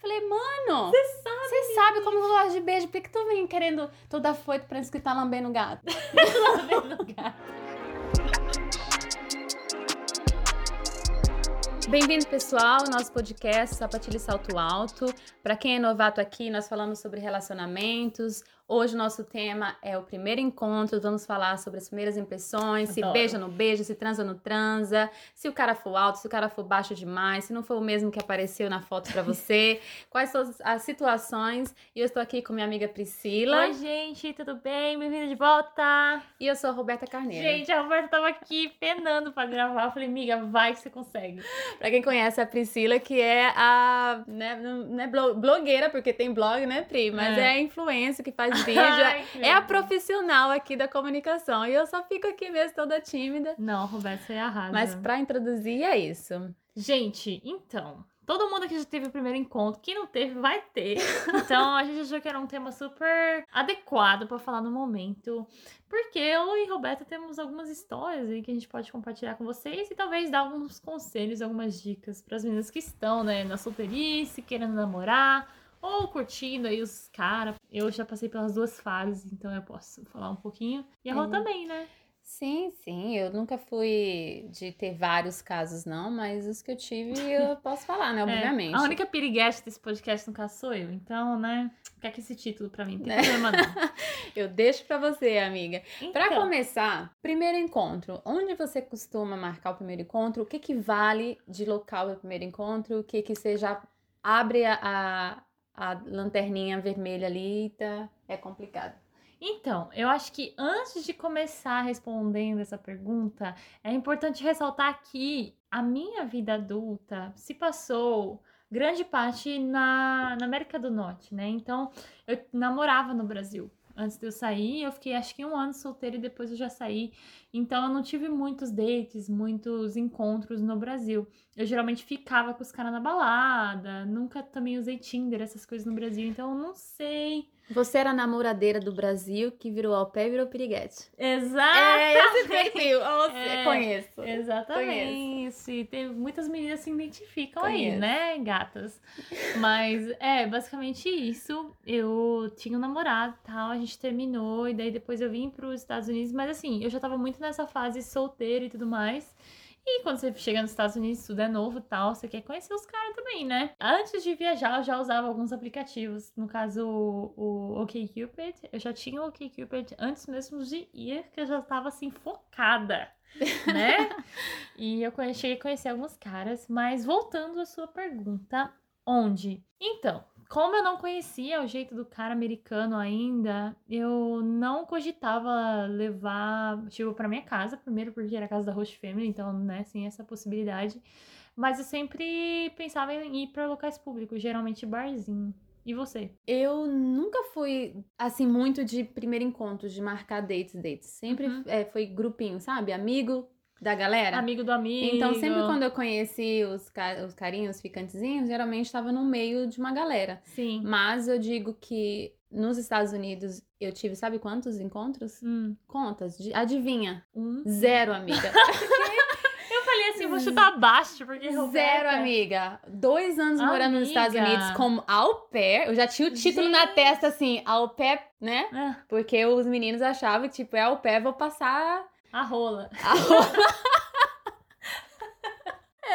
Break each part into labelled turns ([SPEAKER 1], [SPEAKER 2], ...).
[SPEAKER 1] Falei, mano,
[SPEAKER 2] Você sabe.
[SPEAKER 1] você sabe como eu gosto de beijo, por que, que tu vem querendo toda foito pra que tá lambendo gato?
[SPEAKER 2] Lambendo gato.
[SPEAKER 1] Bem-vindo, pessoal, ao nosso podcast Sapatilha e Salto Alto. Para quem é novato aqui, nós falamos sobre relacionamentos. Hoje o nosso tema é o primeiro encontro. Vamos falar sobre as primeiras impressões, se
[SPEAKER 2] Adoro.
[SPEAKER 1] beija no beijo, se transa no transa, se o cara for alto, se o cara for baixo demais, se não for o mesmo que apareceu na foto para você, quais são as- situações. E eu estou aqui com minha amiga Priscila
[SPEAKER 2] Oi, gente, tudo bem? Bem-vinda de volta.
[SPEAKER 1] e eu sou a Roberta Carneiro.
[SPEAKER 2] Gente, a Roberta tava aqui penando pra gravar. Eu falei, amiga, vai que você consegue.
[SPEAKER 1] Pra quem conhece a Priscila, que é a. Né, não é blo- blogueira, porque tem blog, né, Pri? Mas é,
[SPEAKER 2] É.
[SPEAKER 1] a influência que faz vídeo.
[SPEAKER 2] Ai, que
[SPEAKER 1] é a profissional aqui da comunicação. E eu só fico aqui mesmo toda tímida.
[SPEAKER 2] Não, Roberta, você arrasa.
[SPEAKER 1] Mas pra introduzir é isso.
[SPEAKER 2] Gente, então, todo mundo aqui já teve o primeiro encontro. Quem não teve, vai ter. Então, a gente achou que era um tema super adequado pra falar no momento. Porque eu e Roberta temos algumas histórias aí que a gente pode compartilhar com vocês e talvez dar alguns conselhos, algumas dicas pras meninas que estão, né, na solteirice, querendo namorar. Ou curtindo aí os caras. Eu já passei pelas duas fases, então eu posso falar um pouquinho. E a Rô
[SPEAKER 1] Uhum.
[SPEAKER 2] também, né?
[SPEAKER 1] Sim, sim. Eu nunca fui de ter vários casos, não, mas os que eu tive eu posso falar, né?
[SPEAKER 2] É,
[SPEAKER 1] Obviamente.
[SPEAKER 2] a única piriguete desse podcast no caso sou eu. Então, né? Fica com esse título pra mim. Não tem
[SPEAKER 1] Né?
[SPEAKER 2] problema não.
[SPEAKER 1] Eu deixo pra você, amiga. Pra
[SPEAKER 2] Então,
[SPEAKER 1] começar, primeiro encontro. Onde você costuma marcar o primeiro encontro? O que que vale de local do primeiro encontro? O que que você já abre a, a, a lanterninha vermelha ali tá, é complicado.
[SPEAKER 2] Então, eu acho que antes de começar respondendo essa pergunta, é importante ressaltar que a minha vida adulta se passou grande parte na, na América do Norte, né? Então, eu namorava no Brasil. Antes de eu sair, eu fiquei acho que um ano solteira e depois eu já saí. Então, eu não tive muitos dates, muitos encontros no Brasil. Eu geralmente ficava com os caras na balada, nunca também usei Tinder, essas coisas no Brasil. Então, eu não sei.
[SPEAKER 1] Você era a namoradeira do Brasil que virou ao pé e virou piriguete.
[SPEAKER 2] Exato!
[SPEAKER 1] É esse perfil.
[SPEAKER 2] É.
[SPEAKER 1] conheço.
[SPEAKER 2] Exatamente. E tem, muitas meninas se identificam aí,
[SPEAKER 1] Conheço.
[SPEAKER 2] né, gatas? Mas é basicamente isso. Eu tinha um namorado e tal, a gente terminou, e daí depois eu vim para os Estados Unidos. Mas assim, eu já tava muito nessa fase solteira e tudo mais. E quando você chega nos Estados Unidos, tudo é novo e tal, você quer conhecer os caras também, né? Antes de viajar, eu já usava alguns aplicativos. No caso, o, o OkCupid. Eu já tinha o OkCupid antes mesmo de ir, que eu já tava assim, focada, né? e eu cheguei a conhecer alguns caras. Mas voltando à sua pergunta, onde? Então, como eu não conhecia o jeito do cara americano ainda, eu não cogitava levar, tipo, pra minha casa, primeiro porque era a casa da host family, então, né, sem essa possibilidade. Mas eu sempre pensava em ir pra locais públicos, geralmente barzinho. E você?
[SPEAKER 1] Eu nunca fui, assim, muito de primeiro encontro, de marcar dates, dates. Sempre
[SPEAKER 2] Uhum.
[SPEAKER 1] é, foi grupinho, sabe? Amigo da galera.
[SPEAKER 2] Amigo do amigo.
[SPEAKER 1] Então, sempre quando eu conheci os, ca- os carinhos, os ficantezinhos, geralmente estava no meio de uma galera.
[SPEAKER 2] Sim.
[SPEAKER 1] Mas eu digo que nos Estados Unidos eu tive, sabe quantos encontros?
[SPEAKER 2] Hum.
[SPEAKER 1] Contas. de- adivinha?
[SPEAKER 2] Um.
[SPEAKER 1] Zero, amiga.
[SPEAKER 2] Eu falei assim, vou chutar baixo, porque
[SPEAKER 1] Zero,
[SPEAKER 2] Roberta-
[SPEAKER 1] amiga. Dois anos morando nos Estados
[SPEAKER 2] Amiga.
[SPEAKER 1] Unidos como au pair. Eu já tinha o título na
[SPEAKER 2] Gente.
[SPEAKER 1] testa, assim, au pair, né?
[SPEAKER 2] Ah,
[SPEAKER 1] Porque os meninos achavam que, tipo, é au pair, vou passar
[SPEAKER 2] a rola.
[SPEAKER 1] a roupa.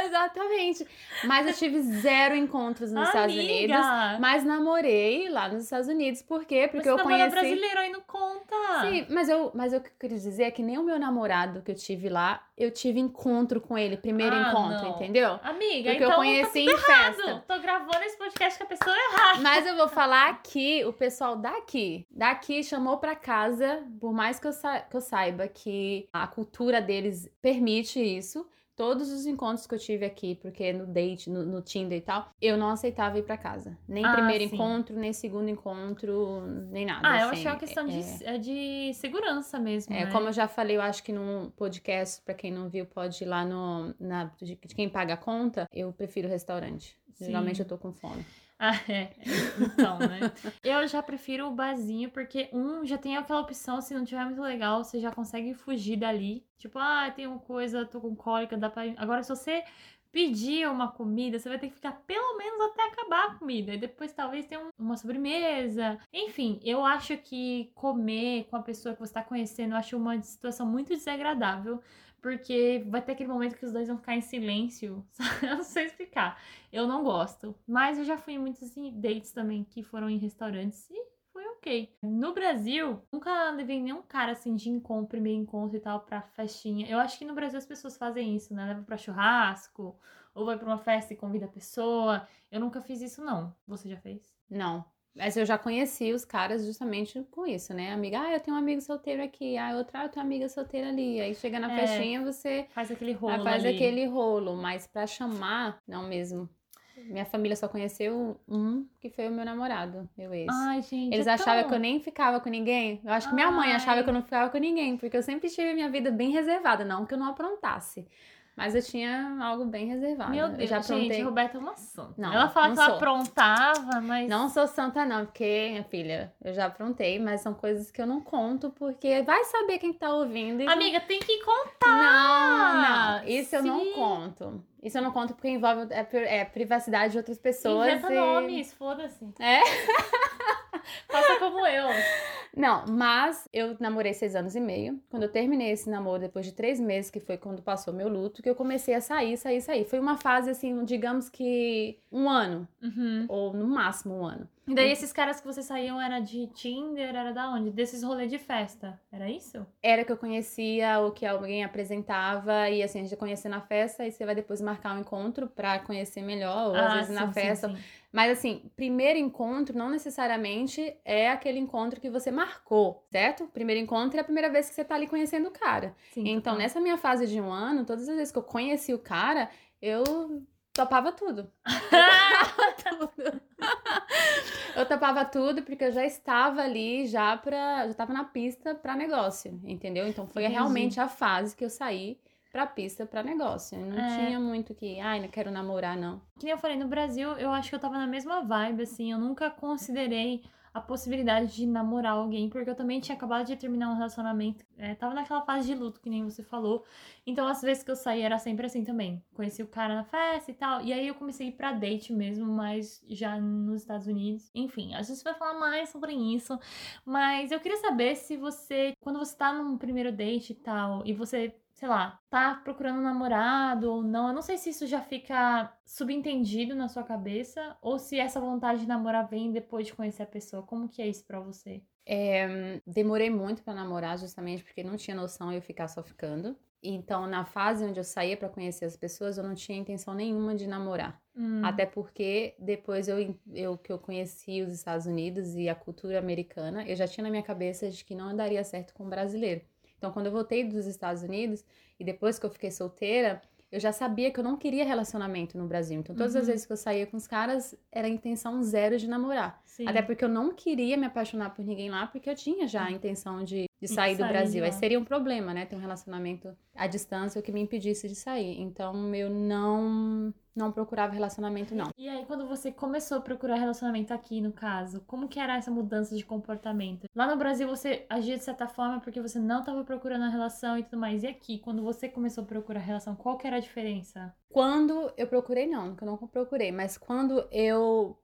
[SPEAKER 1] Exatamente. Mas eu tive zero encontros nos Estados Unidos.
[SPEAKER 2] Amiga,
[SPEAKER 1] Mas namorei lá nos Estados Unidos. Por quê? Porque
[SPEAKER 2] Você
[SPEAKER 1] eu conheci.
[SPEAKER 2] brasileiro aí não conta.
[SPEAKER 1] Sim, mas eu, mas eu queria dizer é que nem o meu namorado que eu tive lá, eu tive encontro com ele, primeiro
[SPEAKER 2] Ah,
[SPEAKER 1] encontro,
[SPEAKER 2] não.
[SPEAKER 1] entendeu?
[SPEAKER 2] Amiga,
[SPEAKER 1] Porque
[SPEAKER 2] então
[SPEAKER 1] eu conheci
[SPEAKER 2] tá
[SPEAKER 1] em
[SPEAKER 2] errado.
[SPEAKER 1] festa.
[SPEAKER 2] Tô gravando esse podcast com a pessoa errada.
[SPEAKER 1] Mas eu vou falar aqui, o pessoal daqui, daqui chamou pra casa, por mais que eu, sa- que eu saiba que a cultura deles permite isso. Todos os encontros que eu tive aqui, porque no date, no, no Tinder e tal, eu não aceitava ir pra casa. Nem
[SPEAKER 2] Ah,
[SPEAKER 1] primeiro
[SPEAKER 2] sim.
[SPEAKER 1] encontro, nem segundo encontro, nem nada.
[SPEAKER 2] Ah, eu
[SPEAKER 1] assim.
[SPEAKER 2] achei uma questão
[SPEAKER 1] É-
[SPEAKER 2] de, é de segurança mesmo.
[SPEAKER 1] É,
[SPEAKER 2] né?
[SPEAKER 1] como eu já falei, eu acho que num podcast, pra quem não viu, pode ir lá no. Na, de de quem paga a conta, eu prefiro restaurante.
[SPEAKER 2] Sim.
[SPEAKER 1] Geralmente eu tô com fome.
[SPEAKER 2] Ah, é. Então, né? Eu já prefiro o barzinho, porque um já tem aquela opção, se não tiver muito legal, você já consegue fugir dali. Tipo, ah, tem uma coisa, tô com cólica, dá pra. Agora, se você pedir uma comida, você vai ter que ficar pelo menos até acabar a comida. E depois talvez tenha uma sobremesa. Enfim, eu acho que comer com a pessoa que você está conhecendo, eu acho uma situação muito desagradável. Porque vai ter aquele momento que os dois vão ficar em silêncio. Eu não sei explicar. Eu não gosto. Mas eu já fui em muitos assim, dates também que foram em restaurantes e foi ok. No Brasil, nunca levei nenhum cara assim de encontro, primeiro encontro e tal, pra festinha. Eu acho que no Brasil as pessoas fazem isso, né? Leva pra churrasco, ou vai pra uma festa e convida a pessoa. Eu nunca fiz isso, não. Você já fez?
[SPEAKER 1] Não. Mas eu já conheci os caras justamente com isso, né? Amiga, ah, eu tenho um amigo solteiro aqui, ah, outra, ah, eu tenho uma amiga solteira ali. Aí chega na
[SPEAKER 2] É,
[SPEAKER 1] festinha, você
[SPEAKER 2] Faz aquele rolo
[SPEAKER 1] ah, faz
[SPEAKER 2] ali.
[SPEAKER 1] aquele rolo, mas pra chamar, não mesmo. Minha família só conheceu um, que foi o meu namorado, meu ex.
[SPEAKER 2] Ai, gente.
[SPEAKER 1] Eles
[SPEAKER 2] é
[SPEAKER 1] achavam
[SPEAKER 2] tão-
[SPEAKER 1] que eu nem ficava com ninguém. Eu acho que minha mãe achava que eu não ficava com ninguém, porque eu sempre tive minha vida bem reservada, não que eu não aprontasse. Mas eu tinha algo bem reservado.
[SPEAKER 2] Meu
[SPEAKER 1] eu
[SPEAKER 2] Deus,
[SPEAKER 1] já
[SPEAKER 2] gente. Roberta é uma santa.
[SPEAKER 1] Não,
[SPEAKER 2] ela fala
[SPEAKER 1] não
[SPEAKER 2] que ela
[SPEAKER 1] sou.
[SPEAKER 2] aprontava, mas.
[SPEAKER 1] Não sou santa, não, porque, minha filha, eu já aprontei, mas são coisas que eu não conto, porque vai saber quem tá ouvindo. e-
[SPEAKER 2] Amiga, tem que contar.
[SPEAKER 1] Não, não, isso eu não
[SPEAKER 2] Sim.
[SPEAKER 1] conto. Isso eu não conto porque envolve é, é, privacidade de outras pessoas.
[SPEAKER 2] Inventa
[SPEAKER 1] e-
[SPEAKER 2] nomes, foda-se.
[SPEAKER 1] É?
[SPEAKER 2] Faça como eu.
[SPEAKER 1] Não, mas eu namorei seis anos e meio. Quando eu terminei esse namoro, depois de três meses, que foi quando passou meu luto, que eu comecei a sair, sair, sair. Foi uma fase, assim, digamos que um ano,
[SPEAKER 2] Uhum.
[SPEAKER 1] ou no máximo um ano.
[SPEAKER 2] E daí esses caras que vocês saíam era de Tinder, era da onde? Desses rolês de festa. Era isso?
[SPEAKER 1] Era que eu conhecia, ou que alguém apresentava, e assim, a gente conhecer na festa, e você vai depois marcar um encontro pra conhecer melhor, ou às vezes na
[SPEAKER 2] Ah, sim, sim,
[SPEAKER 1] festa.
[SPEAKER 2] sim.
[SPEAKER 1] Mas assim, primeiro encontro não necessariamente é aquele encontro que você marcou, certo? Primeiro encontro é a primeira vez que você tá ali conhecendo o cara.
[SPEAKER 2] Sim,
[SPEAKER 1] Então,
[SPEAKER 2] total.
[SPEAKER 1] nessa minha fase de um ano, todas as vezes que eu conheci o cara, eu topava tudo. tudo. eu topava tudo porque eu já estava ali, já pra. Já estava na pista pra negócio, entendeu? Então foi
[SPEAKER 2] Entendi.
[SPEAKER 1] realmente a fase que eu saí pra pista pra negócio. Não
[SPEAKER 2] É.
[SPEAKER 1] tinha muito que, ai, não quero namorar, não.
[SPEAKER 2] Que nem eu falei, no Brasil, eu acho que eu tava na mesma vibe, assim. Eu nunca considerei a possibilidade de namorar alguém, porque eu também tinha acabado de terminar um relacionamento. é, tava naquela fase de luto, que nem você falou. Então, as vezes que eu saí, era sempre assim também. Conheci o cara na festa e tal. E aí eu comecei a ir pra date mesmo, mas já nos Estados Unidos. Enfim, a gente vai falar mais sobre isso. Mas eu queria saber se você, quando você tá num primeiro date e tal, e você sei lá, tá procurando um namorado ou não. Eu não sei se isso já fica subentendido na sua cabeça ou se essa vontade de namorar vem depois de conhecer a pessoa. Como que é isso pra você?
[SPEAKER 1] É, demorei muito pra namorar, justamente porque não tinha noção eu ficar só ficando. Então, na fase onde eu saía pra conhecer as pessoas, eu não tinha intenção nenhuma de namorar.
[SPEAKER 2] Hum,
[SPEAKER 1] Até porque depois eu, eu que eu conheci os Estados Unidos e a cultura americana, eu já tinha na minha cabeça de que não daria certo com brasileiro. Então, quando eu voltei dos Estados Unidos e depois que eu fiquei solteira, eu já sabia que eu não queria relacionamento no Brasil. Então, todas as
[SPEAKER 2] Uhum.
[SPEAKER 1] vezes que eu saía com os caras, era a intenção zero de namorar.
[SPEAKER 2] sim.
[SPEAKER 1] Até porque eu não queria me apaixonar por ninguém lá, porque eu tinha já a intenção de, de sair do
[SPEAKER 2] sair de
[SPEAKER 1] Brasil. Aí
[SPEAKER 2] lá.
[SPEAKER 1] seria um problema, né? Ter um relacionamento à distância, o que me impedisse de sair. Então eu não, não procurava relacionamento, não.
[SPEAKER 2] E aí, quando você começou a procurar relacionamento aqui, no caso, como que era essa mudança de comportamento? Lá no Brasil, você agia de certa forma porque você não estava procurando a relação e tudo mais. E aqui, quando você começou a procurar a relação, qual que era a diferença?
[SPEAKER 1] Quando eu procurei, não, nunca não procurei, mas quando eu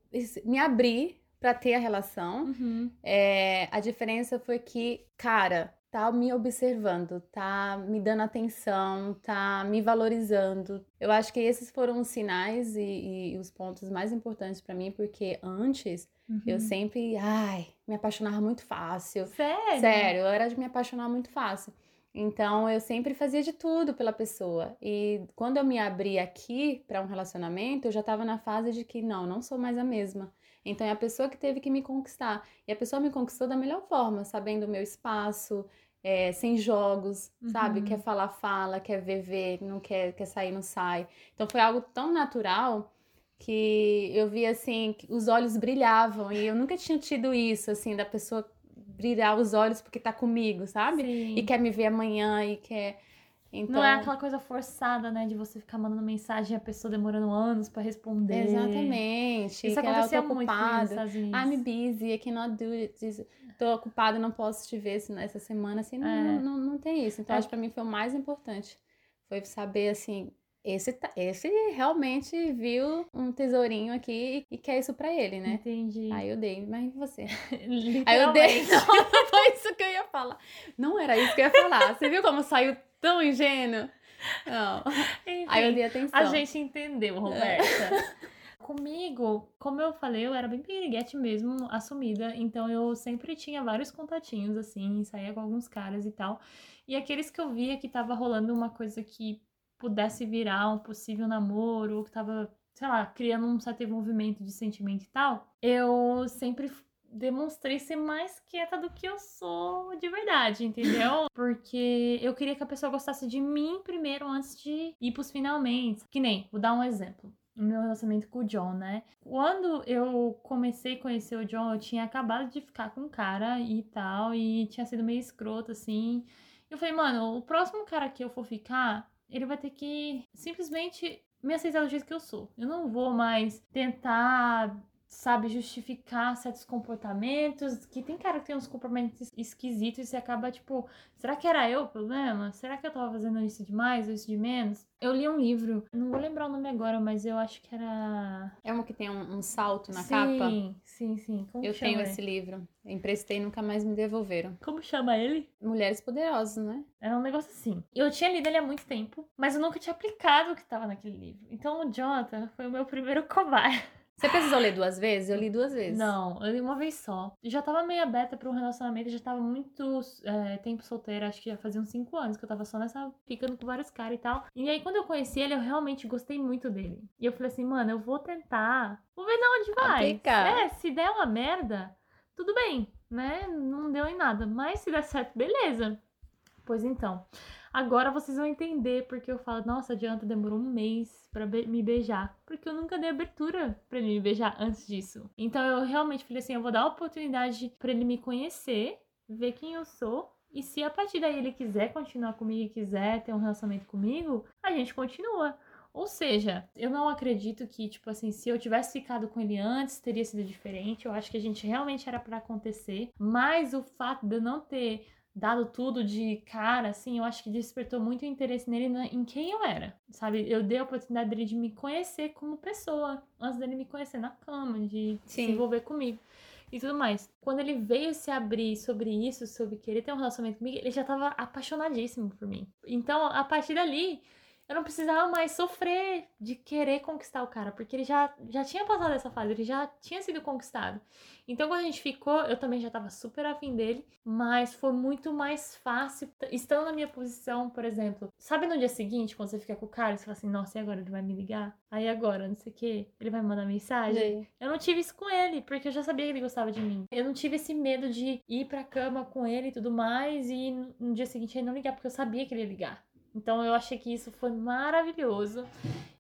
[SPEAKER 1] me abri pra ter a relação,
[SPEAKER 2] Uhum.
[SPEAKER 1] É, a diferença foi que, cara, tá me observando, tá me dando atenção, tá me valorizando. Eu acho que esses foram os sinais e, e os pontos mais importantes pra mim, porque antes eu
[SPEAKER 2] Uhum.
[SPEAKER 1] sempre, ai, me apaixonava muito fácil.
[SPEAKER 2] Sério?
[SPEAKER 1] Sério, eu era de me apaixonar muito fácil. Então eu sempre fazia de tudo pela pessoa. E quando eu me abri aqui pra um relacionamento, eu já tava na fase de que não, não sou mais a mesma. Então é a pessoa que teve que me conquistar. E a pessoa me conquistou da melhor forma, sabendo o meu espaço, é, sem jogos, sabe?
[SPEAKER 2] Uhum.
[SPEAKER 1] Quer falar, fala, quer ver, vê, não quer, quer sair, não sai. Então foi algo tão natural que eu vi assim, os olhos brilhavam e eu nunca tinha tido isso, assim, da pessoa brilhar os olhos porque tá comigo, sabe?
[SPEAKER 2] Sim.
[SPEAKER 1] E quer me ver amanhã e quer. Então,
[SPEAKER 2] Não é aquela coisa forçada, né? De você ficar mandando mensagem e a pessoa demorando anos pra responder.
[SPEAKER 1] Exatamente.
[SPEAKER 2] Isso
[SPEAKER 1] ela,
[SPEAKER 2] acontecia muito nos. Estados Unidos.
[SPEAKER 1] I'm busy, I cannot do it. Tô ocupada, não posso te ver esse- essa semana. Assim, não,
[SPEAKER 2] É.
[SPEAKER 1] não, não tem isso. Então,
[SPEAKER 2] É.
[SPEAKER 1] acho que pra mim foi o mais importante. Foi saber, assim, esse, esse realmente viu um tesourinho aqui e quer isso pra ele, né?
[SPEAKER 2] Entendi.
[SPEAKER 1] Aí eu dei, mas e você? Aí eu dei. Não, não foi isso que eu ia falar. Não era isso que eu ia falar. Você viu como saiu tão ingênuo? Não.
[SPEAKER 2] Enfim,
[SPEAKER 1] Aí eu dei atenção.
[SPEAKER 2] a gente entendeu, Roberta. Comigo, como eu falei, eu era bem piriguete mesmo, assumida. Então eu sempre tinha vários contatinhos, assim, saía com alguns caras e tal. E aqueles que eu via que tava rolando uma coisa que pudesse virar um possível namoro, ou que tava, sei lá, criando um certo envolvimento de sentimento e tal, eu sempre demonstrei ser mais quieta do que eu sou de verdade, entendeu? Porque eu queria que a pessoa gostasse de mim primeiro antes de ir pros finalmente. Que nem, vou dar um exemplo. O meu relacionamento com o John, né? Quando eu comecei a conhecer o John, eu tinha acabado de ficar com um cara e tal, e tinha sido meio escroto, assim. Eu falei, mano, o próximo cara que eu for ficar, ele vai ter que simplesmente me aceitar do jeito que eu sou. Eu não vou mais tentar, sabe, justificar certos comportamentos. Que tem cara que tem uns comportamentos esquisitos e você acaba, tipo, será que era eu o problema? Será que eu tava fazendo isso demais ou isso de menos? Eu li um livro, não vou lembrar o nome agora, mas eu acho que era.
[SPEAKER 1] É uma que tem um, um salto na
[SPEAKER 2] sim,
[SPEAKER 1] capa.
[SPEAKER 2] Sim, sim. Como
[SPEAKER 1] Eu tenho
[SPEAKER 2] ele?
[SPEAKER 1] esse livro. Emprestei e nunca mais me devolveram.
[SPEAKER 2] Como chama ele?
[SPEAKER 1] Mulheres Poderosas, né?
[SPEAKER 2] Era um negócio assim. Eu tinha lido ele há muito tempo, mas eu nunca tinha aplicado o que tava naquele livro. Então o Jonathan foi o meu primeiro cobaia.
[SPEAKER 1] Você precisou ler duas vezes? Eu li duas vezes.
[SPEAKER 2] Não, eu li uma vez só. Já tava meio aberta pra um relacionamento, já tava muito é, tempo solteira, acho que já fazia uns 5 anos que eu tava só nessa, ficando com vários caras e tal. E aí, quando eu conheci ele, eu realmente gostei muito dele. E eu falei assim, mano, eu vou tentar, vou ver de onde vai.
[SPEAKER 1] Aplicar.
[SPEAKER 2] É, se der uma merda, tudo bem, né? Não deu em nada. Mas se der certo, beleza. Pois então. Agora vocês vão entender porque eu falo, nossa, adianta, demorou um mês pra be- me beijar. Porque eu nunca dei abertura pra ele me beijar antes disso. Então eu realmente falei assim, eu vou dar a oportunidade pra ele me conhecer, ver quem eu sou. E se a partir daí ele quiser continuar comigo e quiser ter um relacionamento comigo, a gente continua. Ou seja, eu não acredito que, tipo assim, se eu tivesse ficado com ele antes, teria sido diferente. Eu acho que a gente realmente era pra acontecer. Mas o fato de eu não ter dado tudo de cara, assim, eu acho que despertou muito interesse nele na- em quem eu era, sabe? Eu dei a oportunidade dele de me conhecer como pessoa, antes dele me conhecer na cama, de se
[SPEAKER 1] Sim.
[SPEAKER 2] envolver comigo e tudo mais. Quando ele veio se abrir sobre isso, sobre querer ter um relacionamento comigo, ele já tava apaixonadíssimo por mim. Então, a partir dali, eu não precisava mais sofrer de querer conquistar o cara, porque ele já, já tinha passado essa fase, ele já tinha sido conquistado. Então, quando a gente ficou, eu também já tava super afim dele, mas foi muito mais fácil, estando na minha posição, por exemplo. Sabe no dia seguinte, quando você fica com o cara, você fala assim, nossa, e agora ele vai me ligar? Aí agora, não sei o quê, ele vai me mandar mensagem? Eu não tive isso com ele, porque eu já sabia que ele gostava de mim. Eu não tive esse medo de ir pra cama com ele e tudo mais, e no no dia seguinte ele não ligar, porque eu sabia que ele ia ligar. Então eu achei que isso foi maravilhoso.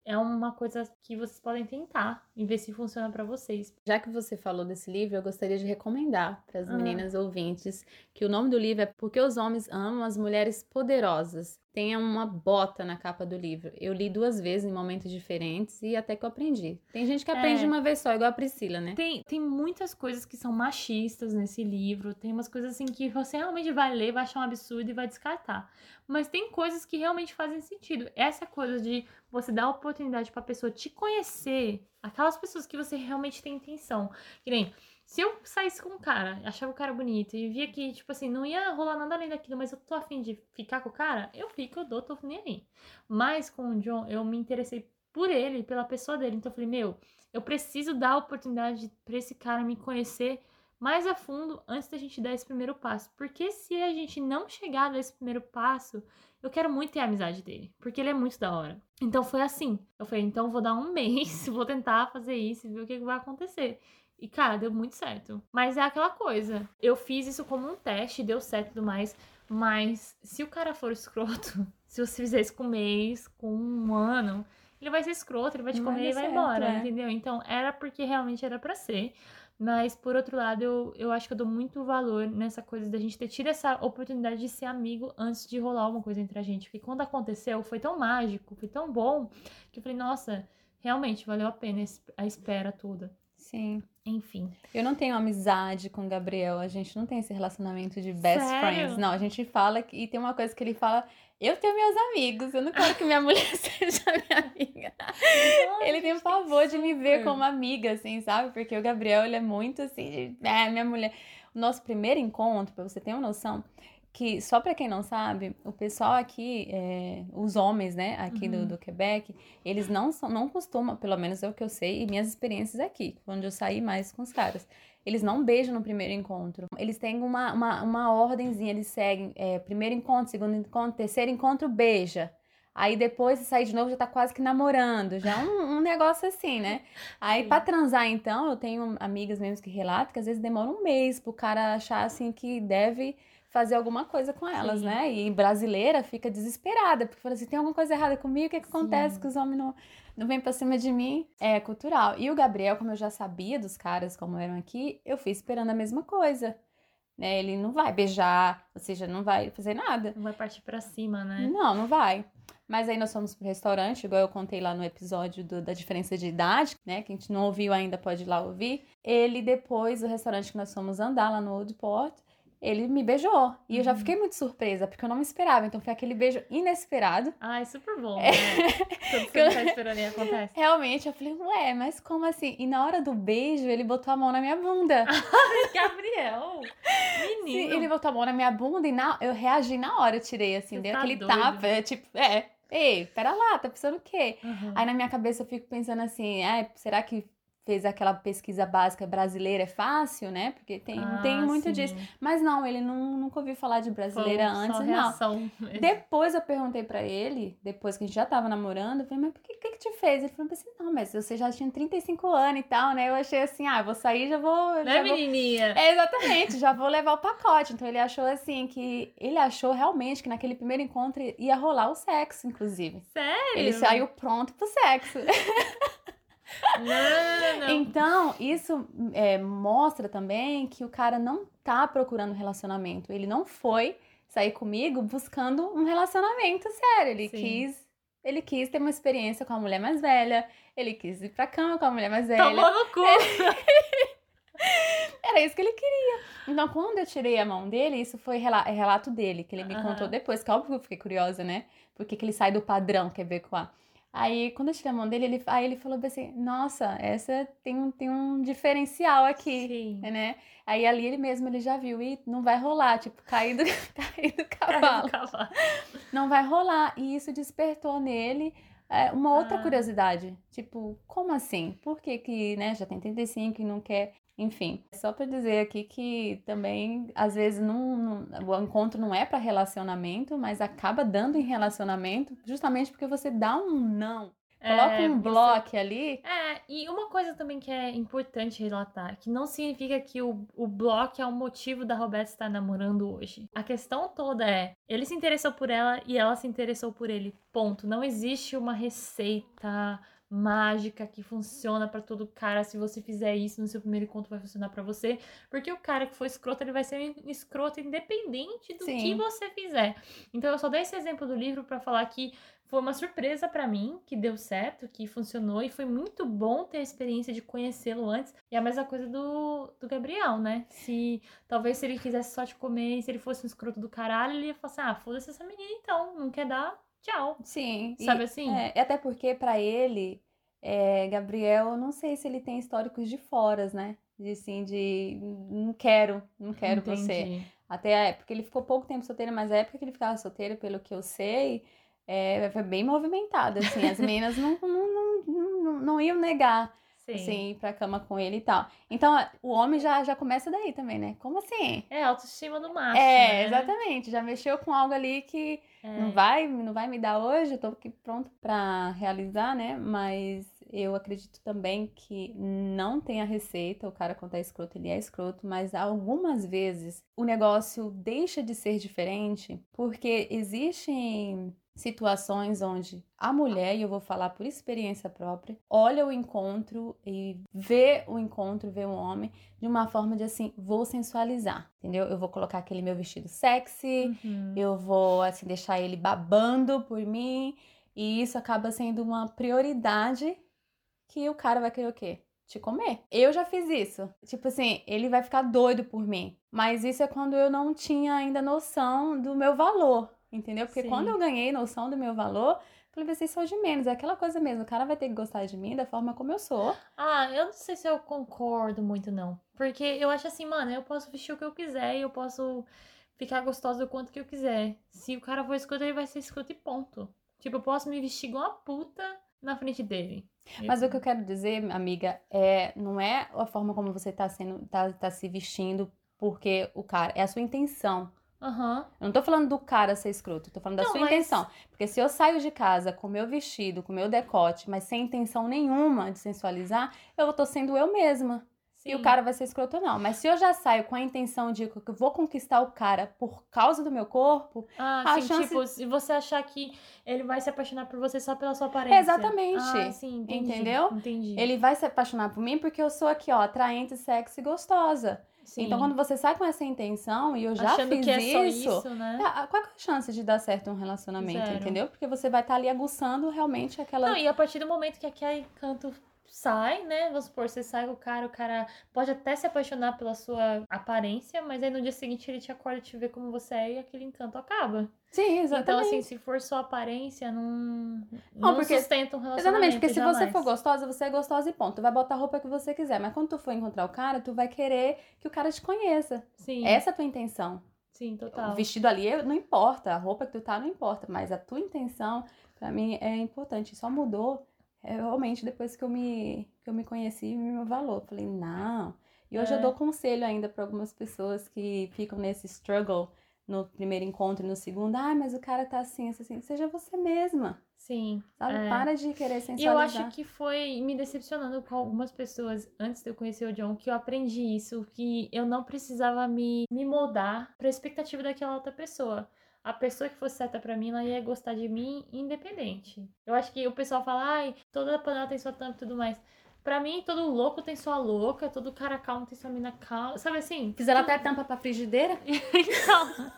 [SPEAKER 2] É uma coisa que vocês podem tentar e ver se funciona pra vocês.
[SPEAKER 1] Já que você falou desse livro, eu gostaria de recomendar para as
[SPEAKER 2] Ah.
[SPEAKER 1] meninas ouvintes que o nome do livro é Porque os Homens Amam as Mulheres Poderosas. Tem uma bota na capa do livro. Eu li duas vezes em momentos diferentes e até que eu aprendi. Tem gente que aprende
[SPEAKER 2] É.
[SPEAKER 1] uma vez só, igual a Priscila, né?
[SPEAKER 2] Tem, tem muitas coisas que são machistas nesse livro. Tem umas coisas assim que você realmente vai ler, vai achar um absurdo e vai descartar. Mas tem coisas que realmente fazem sentido. Essa coisa de você dar a oportunidade pra pessoa te conhecer, aquelas pessoas que você realmente tem intenção. Que nem, se eu saísse com um cara, achava o cara bonito e via que, tipo assim, não ia rolar nada além daquilo, mas eu tô afim de ficar com o cara, eu fico, eu dou, tô nem aí. Mas com o John, eu me interessei por ele, pela pessoa dele. Então eu falei, meu, eu preciso dar a oportunidade pra esse cara me conhecer mais a fundo antes da gente dar esse primeiro passo. Porque se a gente não chegar nesse primeiro passo, eu quero muito ter a amizade dele, porque ele é muito da hora. Então foi assim. Eu falei, então vou dar um mês, vou tentar fazer isso e ver o que que vai acontecer. E, cara, deu muito certo. Mas é aquela coisa. Eu fiz isso como um teste, deu certo e tudo mais. Mas se o cara for escroto, se você fizer isso com um mês, com um ano, ele vai ser escroto, ele vai te
[SPEAKER 1] vai
[SPEAKER 2] comer e vai
[SPEAKER 1] certo,
[SPEAKER 2] embora,
[SPEAKER 1] é.
[SPEAKER 2] entendeu? Então era porque realmente era pra ser. Mas, por outro lado, eu, eu acho que eu dou muito valor nessa coisa da gente ter tido essa oportunidade de ser amigo antes de rolar alguma coisa entre a gente. Porque quando aconteceu, foi tão mágico, foi tão bom, que eu falei, nossa, realmente valeu a pena a espera toda.
[SPEAKER 1] Sim.
[SPEAKER 2] Enfim.
[SPEAKER 1] Eu não tenho amizade com o Gabriel, a gente não tem esse relacionamento de best
[SPEAKER 2] Sério?
[SPEAKER 1] friends. Não, a gente fala e tem uma coisa que ele fala: eu tenho meus amigos, eu não quero que minha mulher seja minha amiga. Ele tem um pavor de me ver como amiga, assim, sabe? Porque o Gabriel, ele é muito assim, de, é, minha mulher. O nosso primeiro encontro, pra você ter uma noção, que só pra quem não sabe, o pessoal aqui, é, os homens, né, aqui do,
[SPEAKER 2] Uhum.
[SPEAKER 1] do Quebec, eles não são, não costumam, pelo menos é o que eu sei, e minhas experiências aqui, onde eu saí mais com os caras. Eles não beijam no primeiro encontro. Eles têm uma, uma, uma ordemzinha, eles seguem. é, primeiro encontro, segundo encontro, terceiro encontro, beija. Aí depois, se sair de novo, já tá quase que namorando. Já é um, um negócio assim, né? Aí pra transar, então, eu tenho amigas mesmo que relatam que às vezes demora um mês pro cara achar, assim, que deve fazer alguma coisa com elas,
[SPEAKER 2] Sim.
[SPEAKER 1] né? E brasileira fica desesperada, porque fala assim, tem alguma coisa errada comigo? O que, que acontece
[SPEAKER 2] Sim.
[SPEAKER 1] que os homens não, não vêm pra cima de mim? É cultural. E o Gabriel, como eu já sabia dos caras como eram aqui, eu fui esperando a mesma coisa. Né? Ele não vai beijar, ou seja, não vai fazer nada.
[SPEAKER 2] Não vai partir pra cima, né?
[SPEAKER 1] Não, não vai. Mas aí nós fomos pro restaurante, igual eu contei lá no episódio do- da diferença de idade, né? Que a gente não ouviu ainda, pode ir lá ouvir. Ele, depois do restaurante que nós fomos andar lá no Old Port, ele me beijou. E eu já
[SPEAKER 2] Uhum.
[SPEAKER 1] fiquei muito surpresa, porque eu não me esperava. Então foi aquele beijo inesperado.
[SPEAKER 2] Ai, super bom,
[SPEAKER 1] É.
[SPEAKER 2] né? Quando você não tá esperando e acontece.
[SPEAKER 1] Realmente, eu falei, ué, mas como assim? E na hora do beijo, ele botou a mão na minha bunda.
[SPEAKER 2] Gabriel!
[SPEAKER 1] Sim,
[SPEAKER 2] Menino!
[SPEAKER 1] ele botou a mão na minha bunda e na, eu reagi na hora, eu tirei assim,
[SPEAKER 2] Você
[SPEAKER 1] dei
[SPEAKER 2] tá
[SPEAKER 1] aquele
[SPEAKER 2] doido.
[SPEAKER 1] tapa, é, tipo, é, ei, pera lá, tá pensando o quê?
[SPEAKER 2] Uhum.
[SPEAKER 1] Aí na minha cabeça eu fico pensando assim, ah, será que fez aquela pesquisa básica brasileira é fácil, né? Porque tem, tem
[SPEAKER 2] Ah,
[SPEAKER 1] muito
[SPEAKER 2] sim.
[SPEAKER 1] disso. Mas não, ele não, nunca ouviu falar de brasileira antes, não.
[SPEAKER 2] reação.
[SPEAKER 1] Depois eu perguntei pra ele, depois que a gente já tava namorando, eu falei, mas por que, que que te fez? Ele falou assim, não, mas você já tinha 35 anos e tal, né? Eu achei assim, ah, vou sair, já vou...
[SPEAKER 2] Né,
[SPEAKER 1] já vou...
[SPEAKER 2] menininha?
[SPEAKER 1] É, exatamente, já vou levar o pacote. Então ele achou assim que. Ele achou realmente que naquele primeiro encontro ia rolar o sexo, inclusive.
[SPEAKER 2] Sério?
[SPEAKER 1] Ele saiu pronto pro sexo.
[SPEAKER 2] Não, não.
[SPEAKER 1] Então, isso é, mostra também que o cara não tá procurando relacionamento. Ele não foi sair comigo buscando um relacionamento sério. Ele
[SPEAKER 2] Sim.
[SPEAKER 1] quis. Ele quis ter uma experiência com a mulher mais velha. Ele quis ir pra cama com a mulher mais velha.
[SPEAKER 2] Tomou no cu.
[SPEAKER 1] Era isso que ele queria. Então, quando eu tirei a mão dele, isso foi é relato dele, que ele me contou depois, que óbvio que eu fiquei curiosa, né? Porque que ele sai do padrão quebecois. Aí, quando eu tirei a mão dele, ele, aí ele falou assim, nossa, essa tem um, tem um diferencial aqui,
[SPEAKER 2] Sim.
[SPEAKER 1] né? Aí ali ele mesmo, ele já viu, e não vai rolar, tipo, cair do, cair do cavalo.
[SPEAKER 2] do cavalo.
[SPEAKER 1] Não vai rolar. E isso despertou nele é, uma outra
[SPEAKER 2] Ah.
[SPEAKER 1] curiosidade. Tipo, como assim? Por que que, né, já tem 35 e não quer... Enfim, só pra dizer aqui que também, às vezes, não, não- o encontro não é pra relacionamento, mas acaba dando em relacionamento justamente porque você dá um não. Coloca
[SPEAKER 2] É,
[SPEAKER 1] um
[SPEAKER 2] você-
[SPEAKER 1] bloco ali.
[SPEAKER 2] É, e uma coisa também que é importante relatar, que não significa que o, o bloco é o motivo da Roberta estar namorando hoje. A questão toda é, ele se interessou por ela e ela se interessou por ele. Ponto. Não existe uma receita mágica que funciona pra todo cara. Se você fizer isso no seu primeiro encontro vai funcionar pra você, porque o cara que for escroto, ele vai ser escroto independente do
[SPEAKER 1] Sim.
[SPEAKER 2] que você fizer. Então eu só dei esse exemplo do livro pra falar que foi uma surpresa pra mim, que deu certo, que funcionou, e foi muito bom ter a experiência de conhecê-lo antes. E a mesma coisa do, do Gabriel, né? Se talvez se ele quisesse só te comer, se ele fosse um escroto do caralho, ele ia falar assim: ah, foda-se essa menina então, não quer dar, tchau.
[SPEAKER 1] Sim. e-
[SPEAKER 2] Sabe assim?
[SPEAKER 1] É, até porque pra ele, é, Gabriel, eu não sei se ele tem históricos de foras, né? De assim, de não quero, não quero você.
[SPEAKER 2] Entendi.
[SPEAKER 1] Até a época, ele ficou pouco tempo solteiro, mas a época que ele ficava solteiro, pelo que eu sei, é, foi bem movimentada, assim. As meninas não, não, não, não, não- não iam negar,
[SPEAKER 2] Sim.
[SPEAKER 1] assim, ir pra cama com ele e tal. Então, o homem já, já começa daí também, né? Como assim?
[SPEAKER 2] É autoestima do macho.
[SPEAKER 1] É,
[SPEAKER 2] né?
[SPEAKER 1] exatamente. Já mexeu com algo ali que
[SPEAKER 2] É.
[SPEAKER 1] não vai, não vai me dar hoje, eu tô aqui pronto pra realizar, né? Mas eu acredito também que não tem a receita, o cara quando é escroto, ele é escroto, mas algumas vezes o negócio deixa de ser diferente porque existem situações onde a mulher, e eu vou falar por experiência própria, olha o encontro e vê o encontro, vê o homem de uma forma de assim, vou sensualizar, entendeu? Eu vou colocar aquele meu vestido sexy,
[SPEAKER 2] Uhum.
[SPEAKER 1] eu vou assim deixar ele babando por mim e isso acaba sendo uma prioridade que o cara vai querer o quê? te comer. Eu já fiz isso. Tipo assim, ele vai ficar doido por mim. Mas isso é quando eu não tinha ainda noção do meu valor, entendeu? Porque
[SPEAKER 2] Sim.
[SPEAKER 1] quando eu ganhei noção do meu valor, falei, ser só de menos. É aquela coisa mesmo, o cara vai ter que gostar de mim da forma como eu sou.
[SPEAKER 2] Ah, eu não sei se eu concordo muito, não. Porque eu acho assim, mano, eu posso vestir o que eu quiser e eu posso ficar gostosa o quanto que eu quiser. Se o cara for escroto, ele vai ser escroto e ponto. Tipo, eu posso me vestir igual uma puta na frente dele.
[SPEAKER 1] Mas o que eu quero dizer, amiga, é não é a forma como você tá sendo, tá, tá se vestindo porque o cara, é a sua intenção.
[SPEAKER 2] Aham.
[SPEAKER 1] Eu não tô falando do cara ser escroto, eu tô falando da
[SPEAKER 2] Não,
[SPEAKER 1] sua
[SPEAKER 2] mas-
[SPEAKER 1] intenção. Porque se eu saio de casa com meu vestido, com meu decote, mas sem intenção nenhuma de sensualizar, eu tô sendo eu mesma. E o
[SPEAKER 2] Sim.
[SPEAKER 1] cara vai ser escroto, não. Mas se eu já saio com a intenção de que eu vou conquistar o cara por causa do meu corpo,
[SPEAKER 2] Ah,
[SPEAKER 1] a
[SPEAKER 2] sim,
[SPEAKER 1] chance-
[SPEAKER 2] tipo, se você achar que ele vai se apaixonar por você só pela sua aparência.
[SPEAKER 1] Exatamente.
[SPEAKER 2] Ah, sim, entendi.
[SPEAKER 1] Entendeu?
[SPEAKER 2] Entendi.
[SPEAKER 1] ele vai se apaixonar por mim porque eu sou aqui, ó, atraente, sexy e gostosa.
[SPEAKER 2] Sim.
[SPEAKER 1] Então, quando você sai com essa intenção, e eu já
[SPEAKER 2] Achando
[SPEAKER 1] fiz
[SPEAKER 2] que é só
[SPEAKER 1] isso,
[SPEAKER 2] isso, né?
[SPEAKER 1] ah, qual é a chance de dar certo um relacionamento,
[SPEAKER 2] Zero.
[SPEAKER 1] entendeu? Porque você vai estar ali aguçando realmente aquela.
[SPEAKER 2] Não, e a partir do momento que aquele canto sai, né? Vamos supor, você sai com o cara, o cara pode até se apaixonar pela sua aparência, mas aí no dia seguinte ele te acorda e te vê como você é e aquele encanto acaba.
[SPEAKER 1] Sim, exatamente.
[SPEAKER 2] Então, assim, se for só aparência, não, não,
[SPEAKER 1] porque-
[SPEAKER 2] sustenta um relacionamento.
[SPEAKER 1] Exatamente, porque se você
[SPEAKER 2] jamais.
[SPEAKER 1] for gostosa, você é gostosa e ponto. Tu vai botar a roupa que você quiser. Mas quando tu for encontrar o cara, tu vai querer que o cara te conheça.
[SPEAKER 2] Sim,
[SPEAKER 1] Essa é a tua intenção.
[SPEAKER 2] sim, total.
[SPEAKER 1] O vestido ali não importa, a roupa que tu tá não importa, mas a tua intenção, pra mim, é importante. Só mudou realmente depois que eu me, que eu me conheci e meu valor. Falei, não. E hoje
[SPEAKER 2] É.
[SPEAKER 1] eu dou conselho ainda pra algumas pessoas que ficam nesse struggle no primeiro encontro e no segundo. Ah, mas o cara tá assim, assim, assim. Seja você mesma,
[SPEAKER 2] Sim.
[SPEAKER 1] sabe?
[SPEAKER 2] é.
[SPEAKER 1] Para de querer
[SPEAKER 2] E
[SPEAKER 1] sensualizar.
[SPEAKER 2] eu acho que foi me decepcionando com algumas pessoas antes de eu conhecer o John que eu aprendi isso, que eu não precisava me, me moldar pra expectativa daquela outra pessoa. A pessoa que fosse certa pra mim, ela ia gostar de mim independente. Eu acho que o pessoal fala, ai, toda panela tem sua tampa e tudo mais. Pra mim, todo louco tem sua louca, todo cara calmo tem sua mina calma. Sabe assim?
[SPEAKER 1] Fizeram até tampa pra frigideira?
[SPEAKER 2] Então,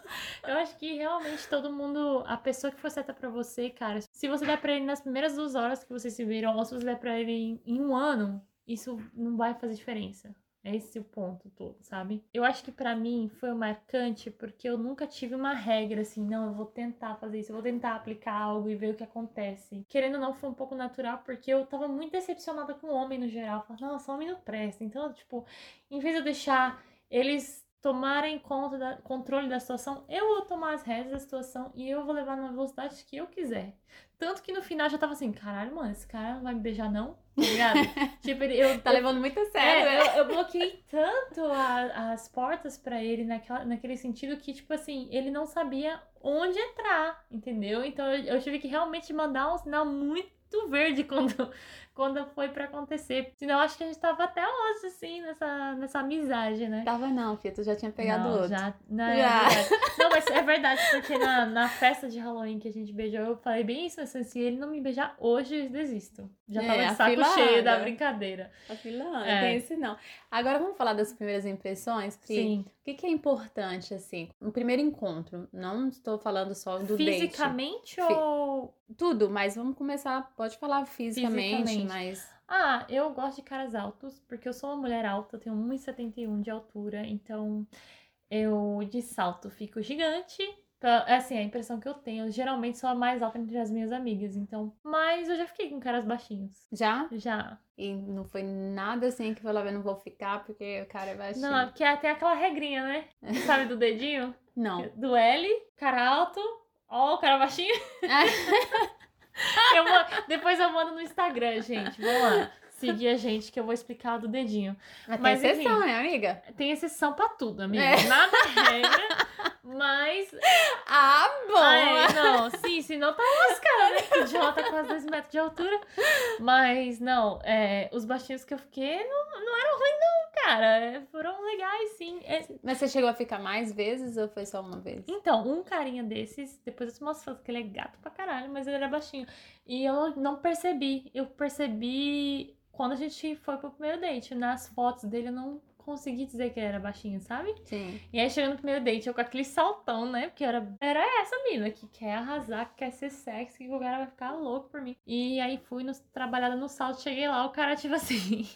[SPEAKER 2] eu acho que realmente todo mundo, a pessoa que for certa pra você, cara, se você der pra ele nas primeiras duas horas que vocês se viram, ou se você der pra ele em, em um ano, isso não vai fazer diferença. É esse o ponto todo, sabe? Eu acho que pra mim foi marcante porque eu nunca tive uma regra assim, não, eu vou tentar fazer isso, eu vou tentar aplicar algo e ver o que acontece. Querendo ou não, foi um pouco natural porque eu tava muito decepcionada com o homem no geral. Falava, nossa, homem não presta. Então, tipo, em vez de eu deixar eles tomarem conta da, controle da situação, eu vou tomar as rédeas da situação e eu vou levar na velocidade que eu quiser. Tanto que no final já tava assim, caralho, mano, esse cara não vai me beijar, não? Tá ligado? tipo, ele- eu,
[SPEAKER 1] Tá
[SPEAKER 2] eu-
[SPEAKER 1] levando muito a sério,
[SPEAKER 2] é,
[SPEAKER 1] né?
[SPEAKER 2] eu, eu bloqueei tanto a- as portas pra ele naquela, naquele sentido que, tipo assim, ele não sabia onde entrar, entendeu? Então eu, eu tive que realmente mandar um sinal muito verde quando, quando foi pra acontecer. Senão acho que a gente tava até hoje, assim, nessa, nessa amizade, né?
[SPEAKER 1] Tava não, Fia, tu já tinha pegado
[SPEAKER 2] não,
[SPEAKER 1] outro.
[SPEAKER 2] Já, não, é
[SPEAKER 1] Já.
[SPEAKER 2] verdade. não, mas é verdade, porque na, na festa de Halloween que a gente beijou, eu falei bem isso, assim, se ele não me beijar hoje, eu desisto. Já
[SPEAKER 1] É,
[SPEAKER 2] tava de saco cheio da brincadeira.
[SPEAKER 1] A fila não
[SPEAKER 2] É.
[SPEAKER 1] tem esse não. Agora vamos falar das primeiras impressões, Pri.
[SPEAKER 2] Sim.
[SPEAKER 1] O que, que é importante, assim? No primeiro encontro, não estou falando só do date.
[SPEAKER 2] Fisicamente
[SPEAKER 1] Fi-
[SPEAKER 2] ou.
[SPEAKER 1] Tudo, mas vamos começar, pode falar fisicamente,
[SPEAKER 2] Fisicamente.
[SPEAKER 1] mas...
[SPEAKER 2] Ah, eu gosto de caras altos, porque eu sou uma mulher alta, eu tenho 1,71 de altura, então eu de salto fico gigante. Pra- é Assim, a impressão que eu tenho, eu geralmente sou a mais alta entre as minhas amigas, então. Mas eu já fiquei com caras baixinhos.
[SPEAKER 1] Já?
[SPEAKER 2] Já.
[SPEAKER 1] E não foi nada assim que falava, eu não vou ficar porque o cara é baixinho.
[SPEAKER 2] Não, é porque tem aquela regrinha, né? Sabe do dedinho?
[SPEAKER 1] Não.
[SPEAKER 2] Do L, cara alto, ó, o cara baixinho.
[SPEAKER 1] Ah,
[SPEAKER 2] Eu vou- depois eu mando no Instagram, gente. Vamos lá. Seguir a gente que eu vou explicar o do dedinho.
[SPEAKER 1] Mas,
[SPEAKER 2] Mas,
[SPEAKER 1] tem exceção,
[SPEAKER 2] enfim.
[SPEAKER 1] né, amiga?
[SPEAKER 2] Tem exceção pra tudo, amiga.
[SPEAKER 1] É.
[SPEAKER 2] Nada é regra, mas.
[SPEAKER 1] Ah, bom!
[SPEAKER 2] Ai, não, sim, senão tá lascada, né? John tá quase 2 metros de altura. Mas, não, é, os baixinhos que eu fiquei não, não eram ruins, não, cara. Foram legais, sim. É,
[SPEAKER 1] Mas você chegou a ficar mais vezes ou foi só uma vez?
[SPEAKER 2] Então, um carinha desses, depois eu te mostro foto que ele é gato pra caralho, mas ele era baixinho. E eu não percebi. Eu percebi quando a gente foi pro primeiro date. Nas fotos dele eu não consegui dizer que ele era baixinho, sabe?
[SPEAKER 1] Sim.
[SPEAKER 2] E aí chegando no primeiro date, eu com aquele saltão, né? Porque era, era essa mina que quer arrasar, que quer ser sexy, que o cara vai ficar louco por mim. E aí fui nos, trabalhada no salto, cheguei lá, o cara, tipo assim.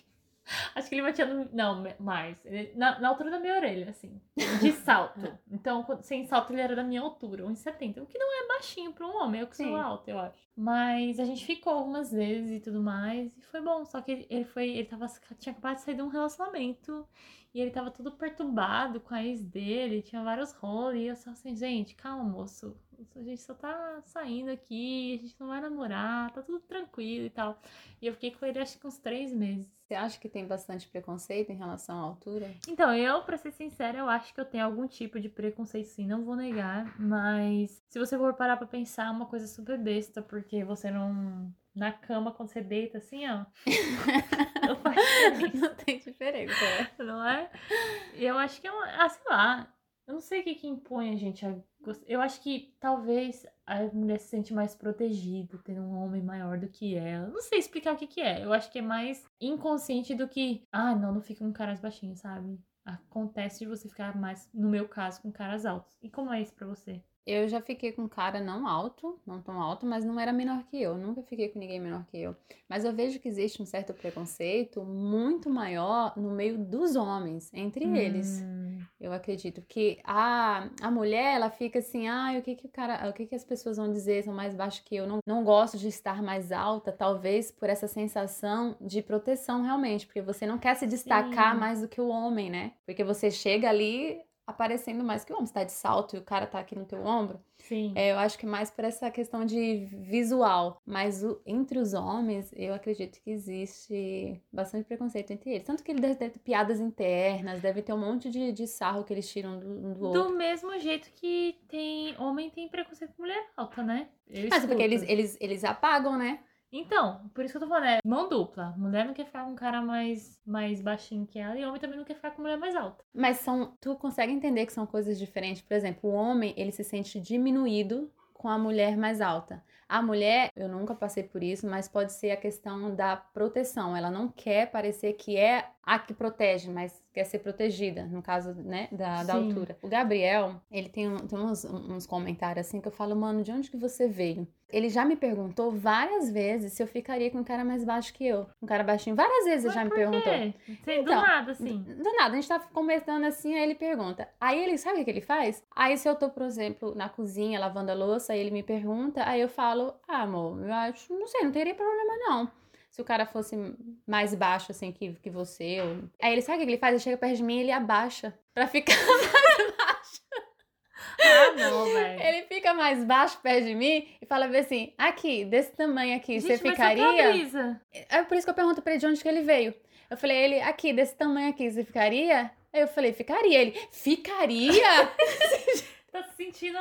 [SPEAKER 2] Acho que ele batia no. Não, mais. Ele- na, na altura da minha orelha, assim. De salto. Então, quando- sem salto, ele era da minha altura, 1,70. O que não é baixinho pra um homem, eu que sou
[SPEAKER 1] Sim.
[SPEAKER 2] alta, eu acho. Mas a gente ficou algumas vezes e tudo mais. E foi bom. Só que ele foi. Ele tava, tinha acabado de sair de um relacionamento. E ele tava todo perturbado com a ex dele. Tinha vários rolos. E eu só assim, gente, calma, moço. A gente só tá saindo aqui, a gente não vai namorar, tá tudo tranquilo e tal. E eu fiquei com ele acho que uns três meses.
[SPEAKER 1] Você acha que tem bastante preconceito em relação à altura?
[SPEAKER 2] Então, eu, pra ser sincera, eu acho que eu tenho algum tipo de preconceito sim, não vou negar, mas se você for parar pra pensar, é uma coisa super besta, porque você não. Na cama, quando você deita assim, ó. não faz diferença,
[SPEAKER 1] Não tem diferença, né?
[SPEAKER 2] não é? E eu acho que é uma. Ah, sei lá. Eu não sei o que, que impõe a gente a Eu acho que talvez a mulher se sente mais protegida, tendo um homem maior do que ela. Não sei explicar o que, que é. Eu acho que é mais inconsciente do que. Ah, não, não fica com caras baixinhos, sabe? Acontece de você ficar mais, no meu caso, com caras altos. E como é isso pra você?
[SPEAKER 1] Eu já fiquei com um cara não alto, não tão alto, mas não era menor que eu. Nunca fiquei com ninguém menor que eu. Mas eu vejo que existe um certo preconceito muito maior no meio dos homens, entre eles.
[SPEAKER 2] Hum,
[SPEAKER 1] Eu acredito que a, a mulher, ela fica assim, ah, o que que o cara, o que que as pessoas vão dizer, são mais baixos que eu, não, não gosto de estar mais alta, talvez por essa sensação de proteção realmente, porque você não quer se destacar
[SPEAKER 2] Sim.
[SPEAKER 1] mais do que o homem, né? Porque você chega ali aparecendo mais que o homem, você tá de salto e o cara tá aqui no teu ombro.
[SPEAKER 2] sim.
[SPEAKER 1] É, eu acho que mais por essa questão de visual, mas o- entre os homens, eu acredito que existe bastante preconceito entre eles. Tanto que ele deve, ter piadas internas, deve ter um monte de, de sarro que eles tiram do, um do outro.
[SPEAKER 2] Do mesmo jeito que tem homem tem preconceito com mulher alta, né? Eu
[SPEAKER 1] Mas é porque eles,
[SPEAKER 2] escuto.
[SPEAKER 1] eles, eles apagam, né?
[SPEAKER 2] Então, por isso que eu tô falando, é mão dupla. Mulher não quer ficar com um cara mais, mais baixinho que ela, e homem também não quer ficar com mulher mais alta.
[SPEAKER 1] Mas são, tu consegue entender que são coisas diferentes. Por exemplo, o homem, ele se sente diminuído com a mulher mais alta. A mulher, eu nunca passei por isso, mas pode ser a questão da proteção. Ela não quer parecer que é a que protege, mas quer ser protegida, no caso, né, da, da
[SPEAKER 2] Sim.
[SPEAKER 1] altura. O Gabriel, ele tem, um- tem uns, uns comentários assim que eu falo, mano, de onde que você veio? Ele já me perguntou várias vezes se eu ficaria com um cara mais baixo que eu. Um cara baixinho. Várias vezes ele já me perguntou.
[SPEAKER 2] Sem- do
[SPEAKER 1] Então,
[SPEAKER 2] nada, assim.
[SPEAKER 1] Do nada, a gente tá conversando assim, aí ele pergunta. Aí ele, sabe o que que ele faz? Aí se eu tô, por exemplo, na cozinha lavando a louça, aí ele me pergunta, aí eu falo, ah, amor, eu acho, não sei, não teria problema não. Se o cara fosse mais baixo, assim, que, que você. Ou... Aí ele, sabe o que ele faz? Ele chega perto de mim e ele abaixa pra ficar mais baixo.
[SPEAKER 2] Ah, não, velho.
[SPEAKER 1] Ele fica mais baixo perto de mim e fala assim, aqui, desse tamanho aqui, você
[SPEAKER 2] Gente, mas
[SPEAKER 1] ficaria?
[SPEAKER 2] brisa.
[SPEAKER 1] É por isso que eu pergunto pra ele de onde que ele veio. Eu falei, ele, aqui, desse tamanho aqui, você ficaria? Aí eu falei, ficaria. Ele, ficaria?
[SPEAKER 2] Tá se sentindo.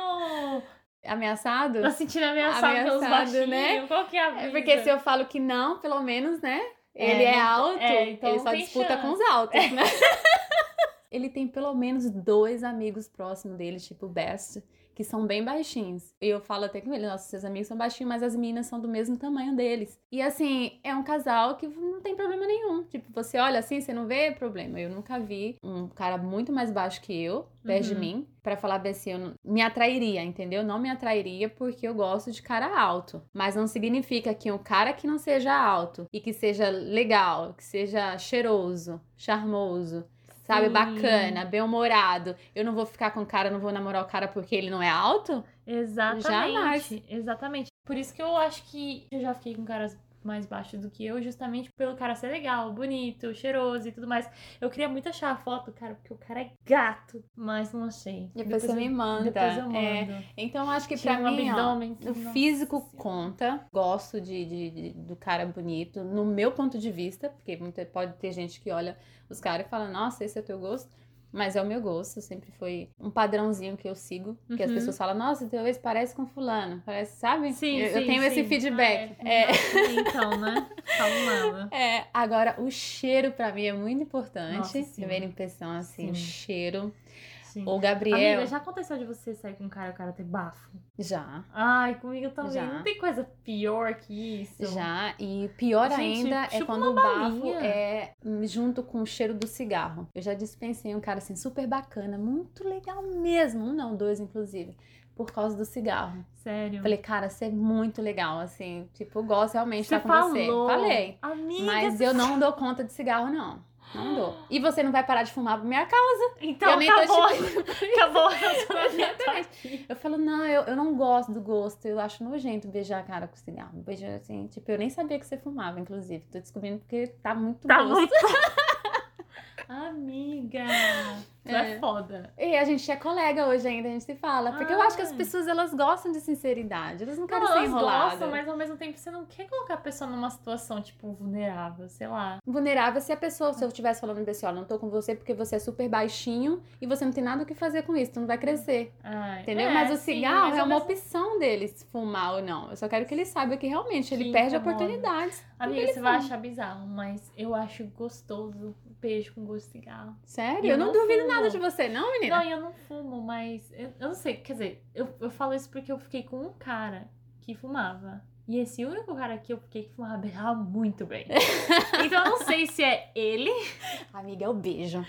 [SPEAKER 1] Ameaçado?
[SPEAKER 2] Tá se sentindo ameaçado, pelos
[SPEAKER 1] Ameaçado,
[SPEAKER 2] baixinhos.
[SPEAKER 1] né?
[SPEAKER 2] Qual que é a
[SPEAKER 1] É
[SPEAKER 2] brisa?
[SPEAKER 1] porque se eu falo que não, pelo menos, né?
[SPEAKER 2] É,
[SPEAKER 1] Ele é,
[SPEAKER 2] não-
[SPEAKER 1] alto,
[SPEAKER 2] é, então
[SPEAKER 1] ele só disputa
[SPEAKER 2] chance.
[SPEAKER 1] com os altos, né? ele tem pelo menos dois amigos próximos dele, tipo best, que são bem baixinhos. Eu falo até com ele, nossos seus amigos são baixinhos, mas as meninas são do mesmo tamanho deles. E assim, é um casal que não tem problema nenhum. Tipo, você olha assim, você não vê problema. Eu nunca vi um cara muito mais baixo que eu, perto de
[SPEAKER 2] Uhum.
[SPEAKER 1] mim, pra falar bem assim, eu não- me atrairia, entendeu? Não me atrairia porque eu gosto de cara alto. Mas não significa que um cara que não seja alto e que seja legal, que seja cheiroso, charmoso, sabe,
[SPEAKER 2] Sim.
[SPEAKER 1] bacana, bem-humorado. Eu não vou ficar com o cara, não vou namorar o cara porque ele não é alto?
[SPEAKER 2] Exatamente.
[SPEAKER 1] Jamais.
[SPEAKER 2] Exatamente. Por isso que eu acho que eu já fiquei com caras mais baixos do que eu, justamente pelo cara ser legal, bonito, cheiroso e tudo mais. Eu queria muito achar a foto do cara, porque o cara é gato, mas não achei.
[SPEAKER 1] Depois, você
[SPEAKER 2] eu-
[SPEAKER 1] me manda.
[SPEAKER 2] Depois eu
[SPEAKER 1] É,
[SPEAKER 2] mando.
[SPEAKER 1] Então, eu acho que
[SPEAKER 2] Tinha
[SPEAKER 1] pra
[SPEAKER 2] um
[SPEAKER 1] mim, ó,
[SPEAKER 2] abdômen.
[SPEAKER 1] o
[SPEAKER 2] Nossa
[SPEAKER 1] físico
[SPEAKER 2] Senhora.
[SPEAKER 1] conta. Gosto de, de- de- do cara bonito, no meu ponto de vista, porque muita, pode ter gente que olha os caras e fala, nossa, esse é o teu gosto. Mas é o meu gosto, sempre foi um padrãozinho que eu sigo. Que as
[SPEAKER 2] Uhum.
[SPEAKER 1] pessoas falam, nossa, teu ex parece com fulano. Parece, sabe?
[SPEAKER 2] Sim,
[SPEAKER 1] eu, eu
[SPEAKER 2] sim,
[SPEAKER 1] tenho esse
[SPEAKER 2] sim.
[SPEAKER 1] feedback.
[SPEAKER 2] Ah,
[SPEAKER 1] É,
[SPEAKER 2] Então, né? Nada.
[SPEAKER 1] é, agora, o cheiro pra mim é muito importante.
[SPEAKER 2] Nossa, sim.
[SPEAKER 1] Primeira impressão, assim, o
[SPEAKER 2] Sim.
[SPEAKER 1] cheiro.
[SPEAKER 2] Sim.
[SPEAKER 1] O Gabriel.
[SPEAKER 2] Amiga, já aconteceu de você sair com um cara e o cara ter bafo?
[SPEAKER 1] já.
[SPEAKER 2] Ai, comigo também.
[SPEAKER 1] Já.
[SPEAKER 2] Não tem coisa pior que isso.
[SPEAKER 1] Já, e pior
[SPEAKER 2] Gente,
[SPEAKER 1] ainda é quando o bafo é junto com o cheiro do cigarro. Eu já dispensei um cara assim super bacana, muito legal mesmo, um não, dois inclusive. por causa do cigarro.
[SPEAKER 2] Sério.
[SPEAKER 1] Falei, cara, você é muito legal, assim. Tipo, eu gosto realmente de
[SPEAKER 2] Você
[SPEAKER 1] estar com você.
[SPEAKER 2] falou.
[SPEAKER 1] Falei.
[SPEAKER 2] Amiga,
[SPEAKER 1] Mas
[SPEAKER 2] você-
[SPEAKER 1] eu não dou conta de cigarro, não. Não dou. E você não vai parar de fumar por minha causa.
[SPEAKER 2] Então,
[SPEAKER 1] eu nem tô
[SPEAKER 2] acabou,
[SPEAKER 1] te
[SPEAKER 2] acabou
[SPEAKER 1] Exatamente. Eu falo, não, eu, eu não gosto do gosto. Eu acho nojento beijar a cara com cigarro. Beijar assim, tipo, eu nem sabia que você fumava, inclusive. Tô descobrindo porque tá muito
[SPEAKER 2] Tá
[SPEAKER 1] gosto.
[SPEAKER 2] muito... Amiga, tu é.
[SPEAKER 1] É.
[SPEAKER 2] foda.
[SPEAKER 1] E a gente é colega hoje ainda, a gente se fala. Porque eu acho que as
[SPEAKER 2] Ah.
[SPEAKER 1] pessoas, elas gostam de sinceridade. Elas não querem
[SPEAKER 2] Não,
[SPEAKER 1] ser
[SPEAKER 2] elas
[SPEAKER 1] enroladas.
[SPEAKER 2] gostam, mas ao mesmo tempo você não quer colocar a pessoa numa situação, tipo, vulnerável, sei lá.
[SPEAKER 1] Vulnerável se a pessoa, se eu estivesse falando pra pessoa, não tô com você porque você é super baixinho e você não tem nada o que fazer com isso, tu não vai crescer.
[SPEAKER 2] Ai,
[SPEAKER 1] Entendeu?
[SPEAKER 2] é,
[SPEAKER 1] mas o
[SPEAKER 2] sim,
[SPEAKER 1] cigarro
[SPEAKER 2] mas
[SPEAKER 1] é uma
[SPEAKER 2] mesmo-
[SPEAKER 1] opção deles fumar ou não. Eu só quero que ele saiba que realmente ele
[SPEAKER 2] Que
[SPEAKER 1] perde
[SPEAKER 2] incomoda.
[SPEAKER 1] oportunidades.
[SPEAKER 2] Amiga, você vai achar bizarro, mas eu acho gostoso o beijo com gosto de cigarro.
[SPEAKER 1] Sério?
[SPEAKER 2] Eu
[SPEAKER 1] Eu não
[SPEAKER 2] não
[SPEAKER 1] duvido
[SPEAKER 2] fumo.
[SPEAKER 1] nada de você, não, menina?
[SPEAKER 2] Não, eu não fumo, mas eu, eu não sei, quer dizer, eu, eu falo isso porque eu fiquei com um cara que fumava. E esse único cara que eu fiquei que fumava beijava muito bem. então eu não sei se é ele.
[SPEAKER 1] Amiga, é o beijo.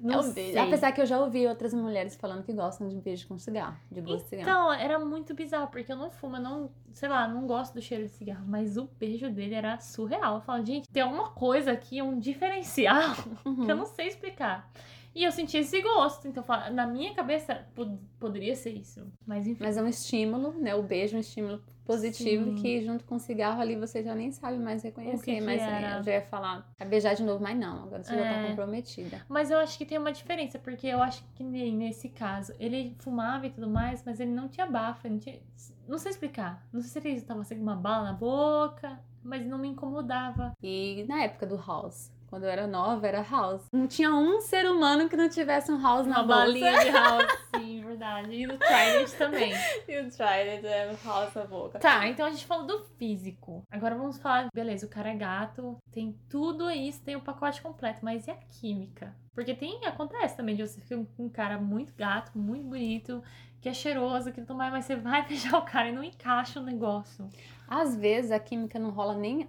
[SPEAKER 2] Não
[SPEAKER 1] é o
[SPEAKER 2] sei.
[SPEAKER 1] beijo. Apesar que eu já ouvi outras mulheres falando que gostam de beijo com cigarro, de gosto de cigarro.
[SPEAKER 2] Então, era muito bizarro, porque eu não fumo, eu não, sei lá, não gosto do cheiro de cigarro, mas o beijo dele era surreal. Eu falo, gente, tem alguma coisa aqui, um diferencial
[SPEAKER 1] Uhum.
[SPEAKER 2] que eu não sei explicar. E eu senti esse gosto, então na minha cabeça pod- poderia ser isso. Mas enfim.
[SPEAKER 1] Mas é um estímulo, né? O beijo é um estímulo positivo
[SPEAKER 2] Sim.
[SPEAKER 1] que junto com o cigarro ali você já nem sabe mais reconhecer.
[SPEAKER 2] Que que
[SPEAKER 1] mas
[SPEAKER 2] era?
[SPEAKER 1] é, eu já ia falar, a beijar de novo, mas não, agora você já tá
[SPEAKER 2] É.
[SPEAKER 1] comprometida.
[SPEAKER 2] Mas eu acho que tem uma diferença, porque eu acho que nem nesse caso, ele fumava e tudo mais, mas ele não tinha bafo, não tinha. Não sei explicar. Não sei se ele tava sem uma bala na boca, mas não me incomodava.
[SPEAKER 1] E na época do house, quando eu era nova, era house. Não tinha um ser humano que não tivesse um house na
[SPEAKER 2] Uma
[SPEAKER 1] bolsa.
[SPEAKER 2] balinha de house, sim, verdade. E no Trident também.
[SPEAKER 1] E o Trident é house na boca.
[SPEAKER 2] Tá, então a gente falou do físico. Agora vamos falar, beleza, o cara é gato, tem tudo isso, tem o pacote completo, mas e a química? Porque tem, acontece também de você ficar com um cara muito gato, muito bonito, que é cheiroso, que tudo mais, mas você vai beijar o cara e não encaixa o negócio.
[SPEAKER 1] Às vezes a química não rola nem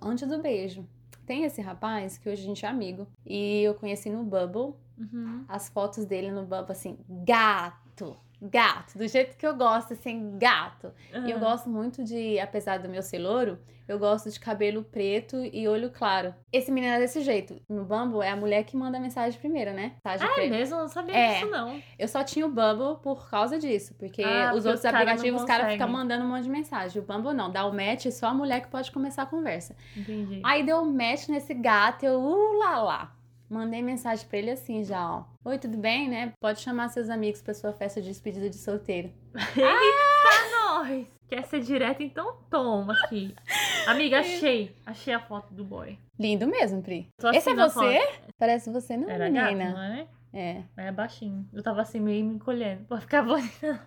[SPEAKER 1] antes do beijo. Tem esse rapaz que hoje a gente é amigo. E eu conheci no Bubble.
[SPEAKER 2] Uhum.
[SPEAKER 1] As fotos dele no Bubble, assim, gato. Gato. Do jeito que eu gosto, assim, gato. E eu gosto muito de, apesar do meu ser louro, eu gosto de cabelo preto e olho claro. Esse menino é desse jeito. No Bumble é a mulher que manda a mensagem primeiro, né? Mensagem
[SPEAKER 2] Ah, é mesmo? Eu não sabia
[SPEAKER 1] É.
[SPEAKER 2] disso, não.
[SPEAKER 1] Eu só tinha o Bumble por causa disso, porque
[SPEAKER 2] Ah,
[SPEAKER 1] os
[SPEAKER 2] porque
[SPEAKER 1] outros
[SPEAKER 2] os cara
[SPEAKER 1] aplicativos, os caras ficam mandando um monte de mensagem. O Bumble não, dá o match, só a mulher que pode começar a conversa.
[SPEAKER 2] Entendi.
[SPEAKER 1] Aí deu um match nesse gato, eu, uh lá lá. Mandei mensagem pra ele assim já, ó. Oi, tudo bem, né? Pode chamar seus amigos pra sua festa de despedida de solteiro.
[SPEAKER 2] Eita, nós! Quer ser direto? Então toma aqui. Amiga, achei. Achei a foto do boy.
[SPEAKER 1] Lindo mesmo, Pri.
[SPEAKER 2] Tô assim
[SPEAKER 1] Esse é você?
[SPEAKER 2] foto.
[SPEAKER 1] Parece você, não,
[SPEAKER 2] Era gato,
[SPEAKER 1] menina.
[SPEAKER 2] não é?
[SPEAKER 1] É,
[SPEAKER 2] É baixinho. Eu tava assim, meio me encolhendo. Pra ficar bonita.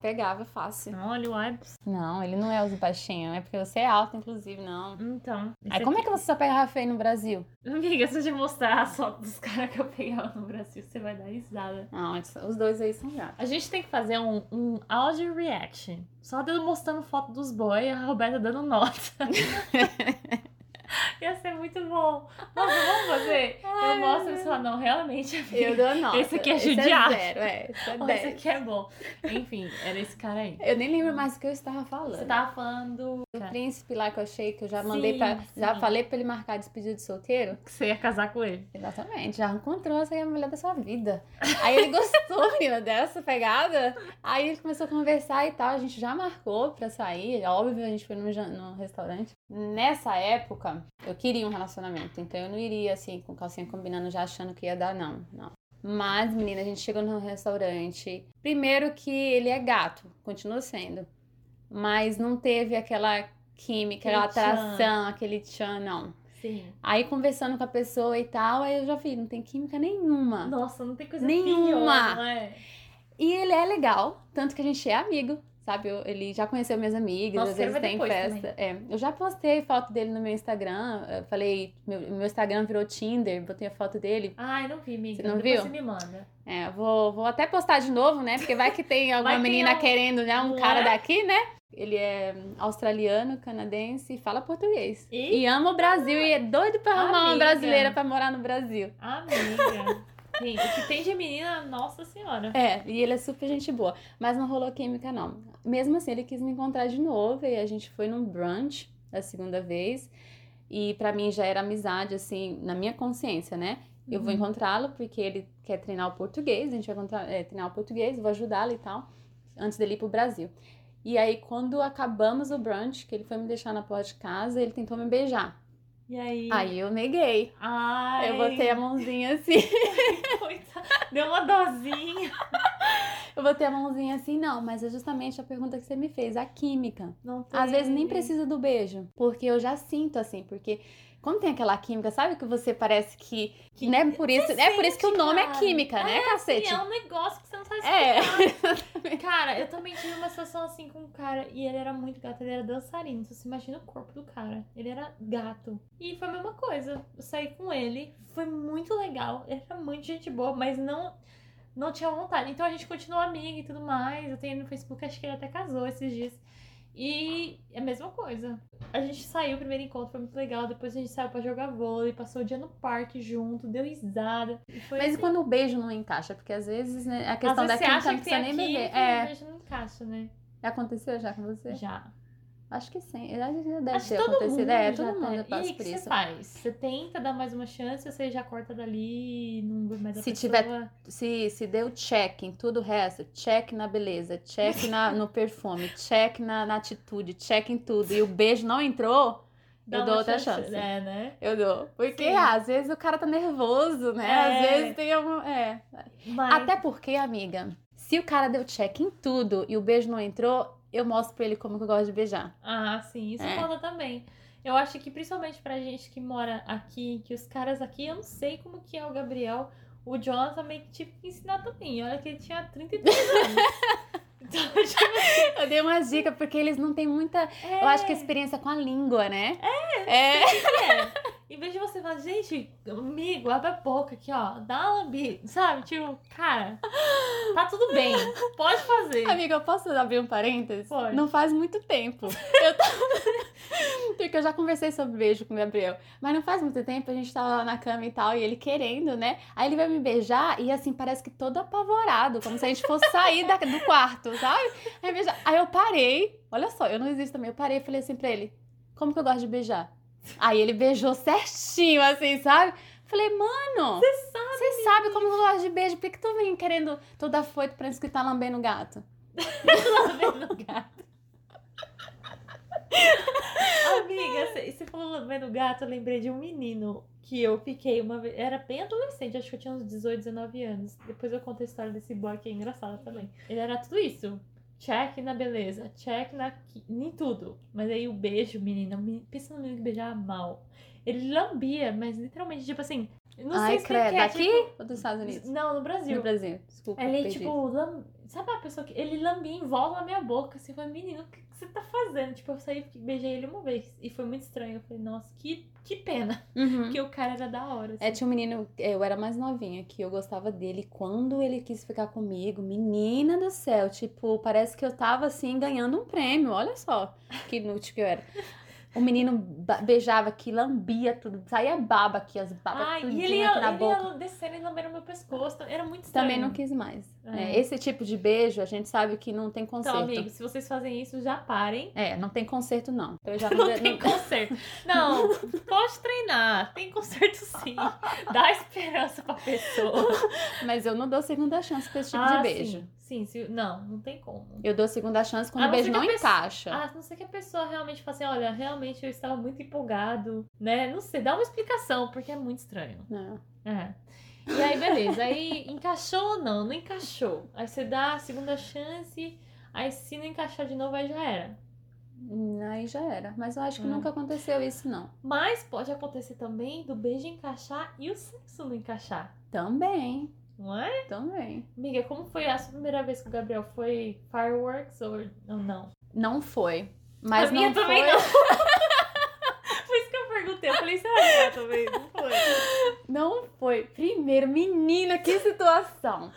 [SPEAKER 1] pegava fácil.
[SPEAKER 2] Olha o Ibs.
[SPEAKER 1] Não, ele não é os baixinhos, é porque você é alto, inclusive, não.
[SPEAKER 2] Então.
[SPEAKER 1] Aí como é que você só pegava feio no Brasil?
[SPEAKER 2] Amiga, se eu te mostrar a foto dos caras que eu pegava no Brasil, você vai dar risada.
[SPEAKER 1] Não, os dois aí são gatos.
[SPEAKER 2] A gente tem que fazer um, um audio reaction. Só dele mostrando foto dos boys e a Roberta dando nota. Ia ser muito bom. Nossa, vamos fazer?
[SPEAKER 1] Ai,
[SPEAKER 2] eu mostro e fala, não, realmente, amiga.
[SPEAKER 1] Eu dou nota.
[SPEAKER 2] Esse aqui é
[SPEAKER 1] Esse
[SPEAKER 2] judiar.
[SPEAKER 1] é zero, é. Esse é 10.
[SPEAKER 2] Esse aqui é bom. Enfim, era esse cara aí.
[SPEAKER 1] Eu nem lembro mais o que eu estava falando.
[SPEAKER 2] Você tava falando
[SPEAKER 1] O príncipe lá que eu achei que eu já mandei
[SPEAKER 2] Sim,
[SPEAKER 1] pra. Já
[SPEAKER 2] sim.
[SPEAKER 1] falei pra ele marcar despedida de solteiro.
[SPEAKER 2] que você ia casar com ele.
[SPEAKER 1] Exatamente, já encontrou essa aí a mulher da sua vida. Aí ele gostou, menina, dessa pegada. Aí ele começou a conversar e tal. A gente já marcou pra sair. Óbvio, a gente foi no, no restaurante. Nessa época, eu queria um relacionamento. Então eu não iria assim, com calcinha combinando, já achando que ia dar, não. Não. Mas, menina, a gente chegou no restaurante. Primeiro que ele é gato, continua sendo. Mas não teve aquela química, aquela
[SPEAKER 2] Aquele tchan.
[SPEAKER 1] atração, aquele tchan, não.
[SPEAKER 2] Sim.
[SPEAKER 1] Aí conversando com a pessoa e tal, aí eu já vi, não tem química nenhuma.
[SPEAKER 2] Nossa, não tem coisa
[SPEAKER 1] Nenhuma.
[SPEAKER 2] pior, não é?
[SPEAKER 1] E ele é legal, tanto que a gente é amigo, sabe? Eu- ele já conheceu minhas amigas,
[SPEAKER 2] Nossa,
[SPEAKER 1] às vezes tem festa. É, eu já postei foto dele no meu Instagram, falei, meu, meu Instagram virou Tinder, botei a foto dele.
[SPEAKER 2] Ai, não vi, amiga.
[SPEAKER 1] Você não
[SPEAKER 2] Depois
[SPEAKER 1] viu?
[SPEAKER 2] você me manda.
[SPEAKER 1] É, vou, vou até postar de novo, né? Porque vai que tem alguma
[SPEAKER 2] que
[SPEAKER 1] menina
[SPEAKER 2] é
[SPEAKER 1] querendo, né? Um cara
[SPEAKER 2] é?
[SPEAKER 1] daqui, né? Ele é australiano, canadense e fala português.
[SPEAKER 2] E?
[SPEAKER 1] E ama o Brasil e é doido pra arrumar uma
[SPEAKER 2] Amiga.
[SPEAKER 1] brasileira pra morar no Brasil.
[SPEAKER 2] Amiga. Tem, o que tem de menina, nossa senhora.
[SPEAKER 1] É, e ele é super gente boa. Mas não rolou química, não. Mesmo assim, ele quis me encontrar de novo e a gente foi num brunch da segunda vez. E pra mim já era amizade, assim, na minha consciência, né? Eu vou
[SPEAKER 2] Uhum.
[SPEAKER 1] encontrá-lo porque ele quer treinar o português, a gente vai é, treinar o português, vou ajudá-lo e tal, antes dele ir pro Brasil. E aí, quando acabamos o brunch, que ele foi me deixar na porta de casa, ele tentou me beijar.
[SPEAKER 2] E aí?
[SPEAKER 1] Aí eu neguei.
[SPEAKER 2] Ai,
[SPEAKER 1] Eu botei a mãozinha assim.
[SPEAKER 2] coitada. Deu uma dosinha.
[SPEAKER 1] Eu botei a mãozinha assim, não, mas é justamente a pergunta que você me fez, a química.
[SPEAKER 2] Não tem.
[SPEAKER 1] Às vezes nem precisa do beijo, porque eu já sinto assim, porque quando tem aquela química, sabe que você parece que,
[SPEAKER 2] Que-
[SPEAKER 1] né, por isso, é por isso que o nome é
[SPEAKER 2] cara.
[SPEAKER 1] química, né, cacete?
[SPEAKER 2] Sim, é um negócio que você não sabe
[SPEAKER 1] É.
[SPEAKER 2] Cara, eu também tive uma situação assim com um cara e ele era muito gato, ele era dançarino. Então você imagina o corpo do cara. Ele era gato. E foi a mesma coisa. Eu saí com ele, foi muito legal. Ele era muito gente boa, mas não. Não tinha vontade. Então a gente continuou amiga e tudo mais. Eu tenho ele no Facebook, acho que ele até casou esses dias. E é a mesma coisa. A gente saiu, o primeiro encontro foi muito legal. Depois a gente saiu pra jogar vôlei, passou o dia no parque junto, deu risada. E
[SPEAKER 1] Mas e
[SPEAKER 2] assim.
[SPEAKER 1] quando o beijo não encaixa? Porque às vezes né, a
[SPEAKER 2] Às
[SPEAKER 1] questão da química não precisa nem beber.
[SPEAKER 2] e
[SPEAKER 1] É,
[SPEAKER 2] o beijo não encaixa, né?
[SPEAKER 1] aconteceu já com você?
[SPEAKER 2] Já.
[SPEAKER 1] Acho que sim. Já já deve
[SPEAKER 2] Acho que
[SPEAKER 1] ter
[SPEAKER 2] todo
[SPEAKER 1] acontecido.
[SPEAKER 2] mundo
[SPEAKER 1] É,
[SPEAKER 2] já
[SPEAKER 1] todo mundo passa
[SPEAKER 2] E
[SPEAKER 1] por
[SPEAKER 2] que
[SPEAKER 1] isso.
[SPEAKER 2] você faz? Você tenta dar mais uma chance você já corta dali e não vê mais a
[SPEAKER 1] Se
[SPEAKER 2] pessoa?
[SPEAKER 1] tiver- Se, se deu check em tudo o resto, check na beleza, check na, no perfume, check na, na atitude, check em tudo, e o beijo não entrou,
[SPEAKER 2] Dá
[SPEAKER 1] eu dou outra chance.
[SPEAKER 2] É, né?
[SPEAKER 1] Eu dou. Porque
[SPEAKER 2] Sim.
[SPEAKER 1] às vezes o cara tá nervoso, né?
[SPEAKER 2] É.
[SPEAKER 1] Às vezes tem algum. É.
[SPEAKER 2] Mas...
[SPEAKER 1] Até porque, amiga, se o cara deu check em tudo e o beijo não entrou, eu mostro pra ele como que eu gosto de beijar.
[SPEAKER 2] Ah, sim, isso
[SPEAKER 1] É.
[SPEAKER 2] conta também. Eu acho que principalmente pra gente que mora aqui, que os caras aqui, eu não sei como que é o Gabriel. O Jonathan meio que tive que ensinar também. Olha que ele tinha 33 anos. então, tipo,
[SPEAKER 1] Eu dei uma dica porque eles não têm muita.
[SPEAKER 2] é,
[SPEAKER 1] Eu acho que a experiência com a língua, né? É.
[SPEAKER 2] é. Em vez de você falar, gente, amigo, abre a boca aqui, ó, dá uma lambida, sabe? Tipo, cara, tá tudo bem, pode fazer.
[SPEAKER 1] Amiga, eu posso abrir um parênteses?
[SPEAKER 2] Pode.
[SPEAKER 1] Não faz muito tempo. Eu tava... Porque eu já conversei sobre beijo com o Gabriel. Mas não faz muito tempo, a gente tava lá na cama e tal, e ele querendo, né? Aí ele vai me beijar e assim, parece que todo apavorado, como se a gente fosse sair da- do quarto, sabe? Aí, beijar. Aí eu parei, olha só, eu não existo também. Eu parei e falei assim pra ele: como que eu gosto de beijar? Aí ele beijou certinho, assim, sabe? Falei, mano,
[SPEAKER 2] Você sabe.
[SPEAKER 1] você sabe como eu gosto de beijo, por que, que tu vem querendo toda foito pra escutar lambendo o gato?
[SPEAKER 2] lambendo o gato. Amiga, você você falou lambendo o gato, eu lembrei de um menino que eu fiquei uma vez. Era bem adolescente, acho que eu tinha uns 18, 19 anos. Depois eu conto a história desse boy que é engraçada também. Ele era tudo isso. Check na beleza, check na, em tudo. Mas aí o beijo, menina, me- pensa no menino que beijava mal. Ele lambia, mas literalmente, tipo assim. Não sei
[SPEAKER 1] Ai,
[SPEAKER 2] explicar.
[SPEAKER 1] credo. Aqui
[SPEAKER 2] tipo,
[SPEAKER 1] ou dos Estados Unidos?
[SPEAKER 2] Não, no Brasil.
[SPEAKER 1] No Brasil. Desculpa.
[SPEAKER 2] Ele,
[SPEAKER 1] perdi.
[SPEAKER 2] tipo, lam... sabe a pessoa que. Ele lambia em volta na minha boca, assim, eu falei, menino, o que que você tá fazendo? Tipo, eu saí e beijei ele uma vez. E foi muito estranho. Eu falei, nossa, que, que pena.
[SPEAKER 1] Uhum.
[SPEAKER 2] Porque o cara era da hora. Assim.
[SPEAKER 1] É, tinha um menino, eu era mais novinha, que eu gostava dele. Quando ele quis ficar comigo, menina do céu, tipo, parece que eu tava assim, ganhando um prêmio. Olha só que inútil que eu era. O menino beijava aqui, lambia tudo, saía baba aqui, as babas
[SPEAKER 2] Ai, e
[SPEAKER 1] tudinho
[SPEAKER 2] ele ia,
[SPEAKER 1] aqui na
[SPEAKER 2] ele
[SPEAKER 1] boca.
[SPEAKER 2] ia descendo e lambendo meu pescoço. Era muito estranho.
[SPEAKER 1] Também não quis mais.
[SPEAKER 2] É.
[SPEAKER 1] É, esse tipo de beijo, a gente sabe que não tem conserto.
[SPEAKER 2] Então, amigos, se vocês fazem isso, já parem.
[SPEAKER 1] É, não tem conserto, não. Eu já
[SPEAKER 2] Não tem conserto. Não, pode treinar. Tem conserto sim. Dá esperança pra pessoa.
[SPEAKER 1] Mas eu não dou segunda chance pra esse tipo
[SPEAKER 2] Ah,
[SPEAKER 1] de beijo.
[SPEAKER 2] Sim, sim, se- não, não tem como.
[SPEAKER 1] Eu dou segunda chance quando o beijo não
[SPEAKER 2] pessoa-
[SPEAKER 1] encaixa.
[SPEAKER 2] Ah, a não ser que a pessoa realmente fale assim, olha, realmente eu estava muito empolgado, né? Não sei, dá uma explicação, porque é muito estranho.
[SPEAKER 1] Não.
[SPEAKER 2] É. E aí, beleza. Aí, encaixou ou não? Não encaixou. Aí você dá a segunda chance, aí se não encaixar de novo, aí já era.
[SPEAKER 1] Hum, Aí já era. Mas eu acho que
[SPEAKER 2] Hum.
[SPEAKER 1] nunca aconteceu isso, não.
[SPEAKER 2] Mas pode acontecer também do beijo encaixar e o sexo não encaixar.
[SPEAKER 1] Também.
[SPEAKER 2] Não é?
[SPEAKER 1] Também.
[SPEAKER 2] Amiga, como foi a sua primeira vez com o Gabriel? Foi fireworks ou ou não?
[SPEAKER 1] Não foi. Mas
[SPEAKER 2] a minha
[SPEAKER 1] não
[SPEAKER 2] também
[SPEAKER 1] foi.
[SPEAKER 2] não. Foi isso que eu perguntei. Eu falei, será que ela também? Não foi.
[SPEAKER 1] Não foi. Primeiro, menina, que situação.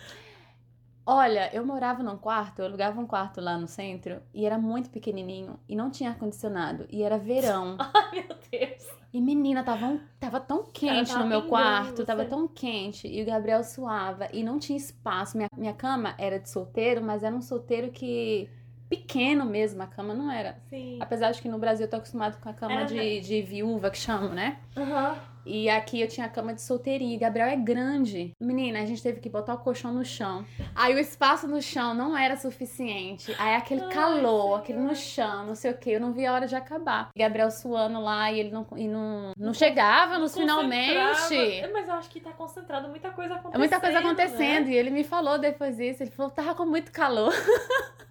[SPEAKER 1] Olha, eu morava num quarto, eu alugava um quarto lá no centro e era muito pequenininho e não tinha ar-condicionado e era verão.
[SPEAKER 2] Ai, meu Deus.
[SPEAKER 1] E menina, tava, um- tava tão quente
[SPEAKER 2] tava
[SPEAKER 1] no meu quarto, tava tão quente e o Gabriel suava e não tinha espaço. Minha, minha cama era de solteiro, mas era um solteiro que pequeno mesmo, a cama não era.
[SPEAKER 2] Sim.
[SPEAKER 1] Apesar de que no Brasil eu tô acostumado com a cama
[SPEAKER 2] Era
[SPEAKER 1] de, de viúva, que chamam, né?
[SPEAKER 2] Aham.
[SPEAKER 1] E aqui eu tinha a cama de solteirinho. E Gabriel é grande. Menina, a gente teve que botar o colchão no chão. Aí o espaço no chão não era suficiente. Aí aquele
[SPEAKER 2] Ai,
[SPEAKER 1] calor, aquele no chão, não sei o que. Eu não via a hora de acabar. Gabriel suando lá e ele não, e não, não chegava nos finalmente.
[SPEAKER 2] Concentrava. Mas eu acho que tá concentrado, muita coisa acontecendo.
[SPEAKER 1] É muita coisa
[SPEAKER 2] né?
[SPEAKER 1] acontecendo. E ele me falou depois disso. Ele falou, tava com muito calor.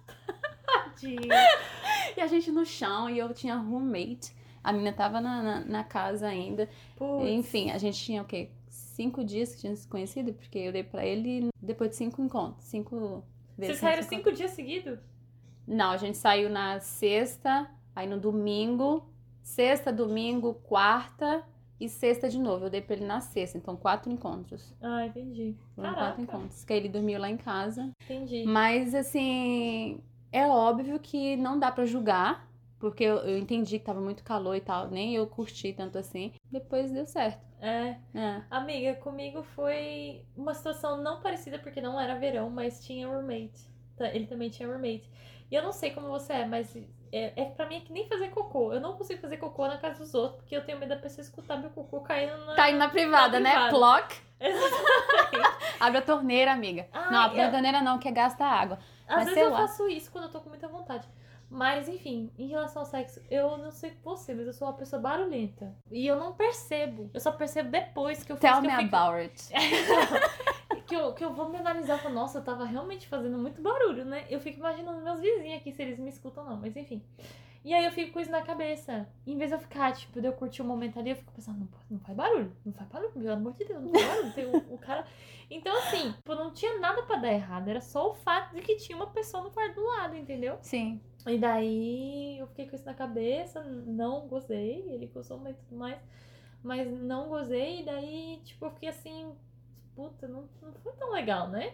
[SPEAKER 1] E a gente no chão. E eu tinha roommate. A menina tava na, na, na casa ainda. Enfim, a gente tinha o quê? Cinco dias que tinha se conhecido, porque eu dei pra ele depois de cinco encontros. Cinco vezes.
[SPEAKER 2] Vocês saíram cinco dias seguidos?
[SPEAKER 1] Não, a gente saiu na sexta, aí no domingo, sexta, domingo, quarta e sexta de novo. Eu dei pra ele na sexta, então quatro encontros.
[SPEAKER 2] Ah, entendi.
[SPEAKER 1] Foram
[SPEAKER 2] Caraca.
[SPEAKER 1] quatro encontros. Que aí ele dormiu lá em casa.
[SPEAKER 2] Entendi.
[SPEAKER 1] Mas assim, é óbvio que não dá pra julgar, porque eu, eu entendi que tava muito calor e tal, nem eu curti tanto assim. Depois deu certo.
[SPEAKER 2] É.
[SPEAKER 1] É.
[SPEAKER 2] Amiga, comigo foi uma situação não parecida, porque não era verão, mas tinha roommate. Tá, Ele também tinha roommate. E eu não sei como você é, mas é, é pra mim é que nem fazer cocô. Eu não consigo fazer cocô na casa dos outros, porque eu tenho medo da pessoa escutar meu cocô caindo na.
[SPEAKER 1] Tá indo na privada,
[SPEAKER 2] Na
[SPEAKER 1] né?
[SPEAKER 2] privada.
[SPEAKER 1] Ploc.
[SPEAKER 2] Exatamente.
[SPEAKER 1] Abre a torneira, amiga.
[SPEAKER 2] Ai,
[SPEAKER 1] não, abre a
[SPEAKER 2] eu-
[SPEAKER 1] torneira não, que gasta água.
[SPEAKER 2] Às
[SPEAKER 1] Mas
[SPEAKER 2] vezes eu
[SPEAKER 1] lá.
[SPEAKER 2] faço isso quando eu tô com muita vontade. Mas, enfim, em relação ao sexo, eu não sei você, mas eu sou uma pessoa barulhenta. E eu não percebo. Eu só percebo depois que eu fiz
[SPEAKER 1] Tell
[SPEAKER 2] que
[SPEAKER 1] me
[SPEAKER 2] eu fico-
[SPEAKER 1] about it.
[SPEAKER 2] que, eu, que eu vou me analisar e falar, nossa, eu tava realmente fazendo muito barulho, né? Eu fico imaginando meus vizinhos aqui, se eles me escutam ou não, mas enfim. E aí eu fico com isso na cabeça. Em vez de eu ficar, tipo, de eu curtir o momento ali, eu fico pensando, não, não faz barulho, não faz barulho, pelo amor de Deus, não faz barulho. Tem o, o cara. Então, assim, tipo, não tinha nada pra dar errado, era só o fato de que tinha uma pessoa no quarto do lado, entendeu?
[SPEAKER 1] Sim.
[SPEAKER 2] E daí eu fiquei com isso na cabeça, não gozei, ele gozou tudo mais, mas não gozei, e daí, tipo, eu fiquei assim, puta, não, não foi tão legal, né?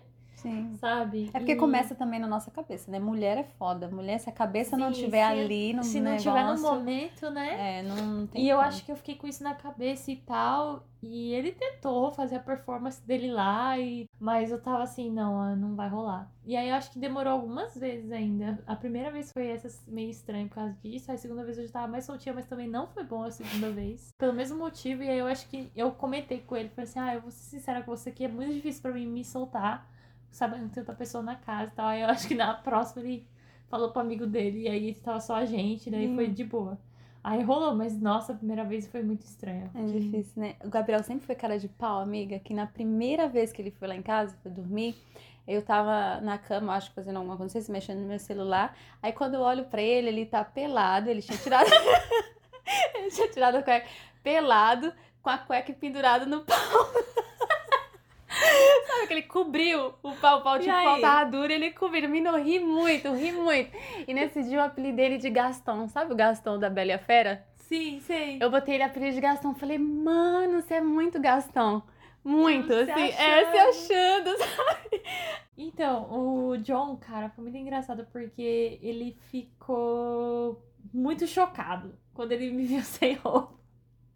[SPEAKER 1] Sim.
[SPEAKER 2] Sabe?
[SPEAKER 1] É porque
[SPEAKER 2] E
[SPEAKER 1] começa também na nossa cabeça, né? Mulher é foda. Mulher, se a cabeça não
[SPEAKER 2] Sim,
[SPEAKER 1] estiver
[SPEAKER 2] se-
[SPEAKER 1] ali no
[SPEAKER 2] Se não
[SPEAKER 1] negócio...
[SPEAKER 2] tiver no momento, né?
[SPEAKER 1] É, não, não tem
[SPEAKER 2] E eu
[SPEAKER 1] como.
[SPEAKER 2] acho que eu fiquei com isso na cabeça e tal. E ele tentou fazer a performance dele lá, e... mas eu tava assim, não, não vai rolar. E aí eu acho que demorou algumas vezes ainda. A primeira vez foi essa meio estranha por causa disso. A segunda vez eu já tava mais soltinha, mas também não foi bom a segunda vez. Pelo mesmo motivo. E aí eu acho que eu comentei com ele, falei assim, ah, eu vou ser sincera com você que é muito difícil pra mim me soltar, sabendo que tem outra pessoa na casa e tal. Aí eu acho que na próxima ele falou pro amigo dele, e aí tava só a gente, daí
[SPEAKER 1] Hum.
[SPEAKER 2] foi de boa. Aí rolou, mas nossa, a primeira vez foi muito estranha.
[SPEAKER 1] É difícil, né? O Gabriel sempre foi cara de pau, amiga, que na primeira vez que ele foi lá em casa, foi dormir, eu tava na cama, acho que fazendo alguma coisa, não sei se mexendo no meu celular. Aí quando eu olho pra ele, ele tá pelado, ele tinha tirado. ele tinha tirado a cueca pelado, com a cueca pendurada no pau. Sabe que ele cobriu o pau, o pau tipo pau tava duro, ele cobriu. Menino, ri muito, ri muito. E nesse dia eu apelidei ele de Gastão, sabe o Gastão da Bela e a Fera?
[SPEAKER 2] Sim, sei.
[SPEAKER 1] Eu botei ele apelido de Gastão. Falei, mano, você é muito Gastão. Muito,
[SPEAKER 2] Se
[SPEAKER 1] assim. É, se achando. sabe?
[SPEAKER 2] Então, o John, cara, foi muito engraçado porque ele ficou muito chocado quando ele me viu sem roupa.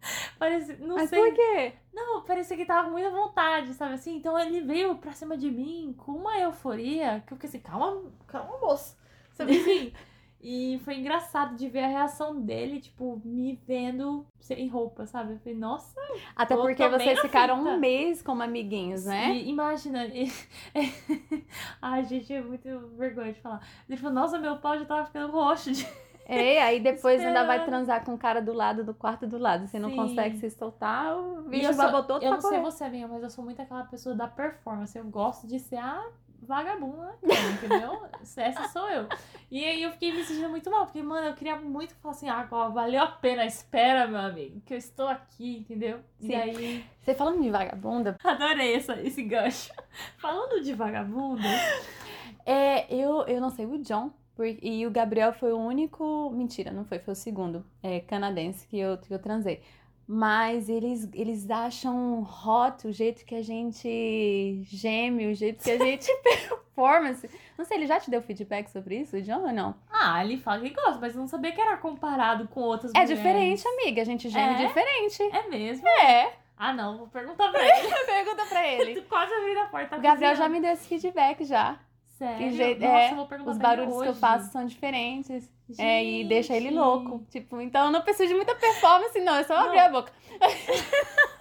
[SPEAKER 2] Parece, não
[SPEAKER 1] Mas
[SPEAKER 2] sei.
[SPEAKER 1] por quê?
[SPEAKER 2] Não, parecia que tava com muita vontade, sabe assim? Então ele veio pra cima de mim com uma euforia que eu fiquei assim, calma, calma, moço. Sabe assim? E foi engraçado de ver a reação dele, tipo, me vendo sem roupa, sabe? Eu falei, nossa,
[SPEAKER 1] Até porque vocês ficaram
[SPEAKER 2] fita.
[SPEAKER 1] um mês como amiguinhos, né?
[SPEAKER 2] E imagina. e- Ai, gente, é muito vergonha de falar. Ele falou, nossa, meu pau já tava ficando roxo. De...
[SPEAKER 1] É, aí depois ainda vai transar com o cara do lado do quarto do lado. Você não
[SPEAKER 2] Sim.
[SPEAKER 1] consegue se soltar, o
[SPEAKER 2] E
[SPEAKER 1] bicho vai botar outro
[SPEAKER 2] Eu não sei
[SPEAKER 1] correr.
[SPEAKER 2] você, amiga, mas eu sou muito aquela pessoa da performance. Eu gosto de ser a vagabunda, entendeu? Essa sou eu. E aí eu fiquei me sentindo muito mal, porque, mano, eu queria muito falar assim, ah, ó, valeu a pena espera, meu amigo, que eu estou aqui, entendeu? E
[SPEAKER 1] Sim.
[SPEAKER 2] aí,
[SPEAKER 1] Você falando de vagabunda,
[SPEAKER 2] adorei essa, esse gancho. Falando de vagabunda,
[SPEAKER 1] é, eu, eu não sei, o John e o Gabriel foi o único. Mentira, não foi, foi o segundo é, canadense que eu, que eu transei. Mas eles, eles acham hot o jeito que a gente geme, o jeito que a gente performance. Não sei, ele já te deu feedback sobre isso, John, ou não?
[SPEAKER 2] Ah, ele fala que gosta, mas eu não sabia que era comparado com outras
[SPEAKER 1] É
[SPEAKER 2] mulheres.
[SPEAKER 1] diferente, amiga. A gente geme
[SPEAKER 2] É?
[SPEAKER 1] diferente.
[SPEAKER 2] É mesmo?
[SPEAKER 1] É.
[SPEAKER 2] Ah, não, vou perguntar pra ele.
[SPEAKER 1] Pergunta pra ele.
[SPEAKER 2] Quase abriu a porta.
[SPEAKER 1] O Gabriel já
[SPEAKER 2] cozinhando.
[SPEAKER 1] me deu esse feedback já.
[SPEAKER 2] Sério?
[SPEAKER 1] Que jeito-
[SPEAKER 2] Nossa,
[SPEAKER 1] é,
[SPEAKER 2] eu vou perguntar
[SPEAKER 1] Os barulhos que eu
[SPEAKER 2] hoje.
[SPEAKER 1] faço são diferentes. É, e deixa ele louco. Tipo, então eu não preciso de muita performance, não. É só
[SPEAKER 2] Não.
[SPEAKER 1] abrir a boca.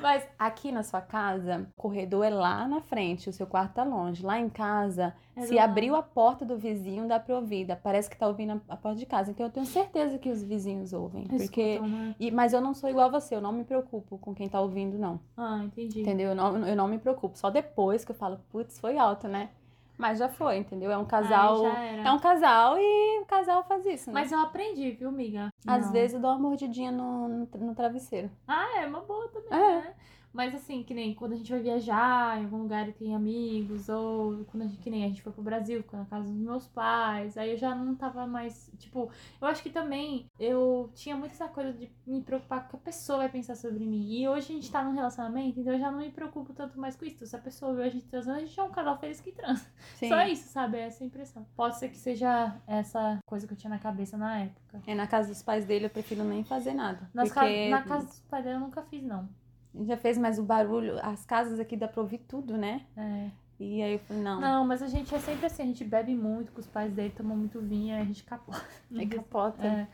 [SPEAKER 1] Mas aqui na sua casa, o corredor é lá na frente, o seu quarto tá longe. Lá em casa,
[SPEAKER 2] É
[SPEAKER 1] se
[SPEAKER 2] lado.
[SPEAKER 1] abriu a porta do vizinho, dá pra ouvir. Dá- Parece que tá ouvindo a, porta de casa. Então eu tenho certeza que os vizinhos ouvem. Porque.
[SPEAKER 2] Escutam, né?
[SPEAKER 1] E, mas eu não sou igual a você, eu não me preocupo com quem tá ouvindo, não.
[SPEAKER 2] Ah, entendi.
[SPEAKER 1] Entendeu? Eu não, eu não me preocupo. Só depois que eu falo, putz, foi alto, né? Mas já foi, entendeu? É um casal.
[SPEAKER 2] Ai.
[SPEAKER 1] É um casal e o casal faz isso, né?
[SPEAKER 2] Mas eu aprendi, viu, amiga?
[SPEAKER 1] Às
[SPEAKER 2] Não.
[SPEAKER 1] vezes eu dou uma mordidinha no, no, no travesseiro.
[SPEAKER 2] Ah, é uma boa também,
[SPEAKER 1] É.
[SPEAKER 2] né? Mas assim, que nem quando a gente vai viajar em algum lugar e tem amigos, ou quando a gente, que nem a gente foi pro Brasil, na casa dos meus pais, aí eu já não tava mais, tipo, eu acho que também eu tinha muito essa coisa de me preocupar com o que a pessoa vai pensar sobre mim. E hoje a gente tá num relacionamento, então eu já não me preocupo tanto mais com isso. Se a pessoa vê a gente transando, a gente é um casal feliz que transa.
[SPEAKER 1] Sim.
[SPEAKER 2] Só isso, sabe? É essa a impressão. Pode ser que seja essa coisa que eu tinha na cabeça na época.
[SPEAKER 1] É na casa dos pais dele, eu prefiro nem fazer nada.
[SPEAKER 2] Nas
[SPEAKER 1] porque
[SPEAKER 2] ca- Na casa dos pais dela eu nunca fiz, não.
[SPEAKER 1] Já fez mais o barulho. As casas aqui dá pra ouvir tudo, né?
[SPEAKER 2] É.
[SPEAKER 1] E aí eu falei, não.
[SPEAKER 2] Não, mas a gente é sempre assim, a gente bebe muito com os pais dele, toma muito vinho, aí a gente capota.
[SPEAKER 1] É capota.
[SPEAKER 2] É.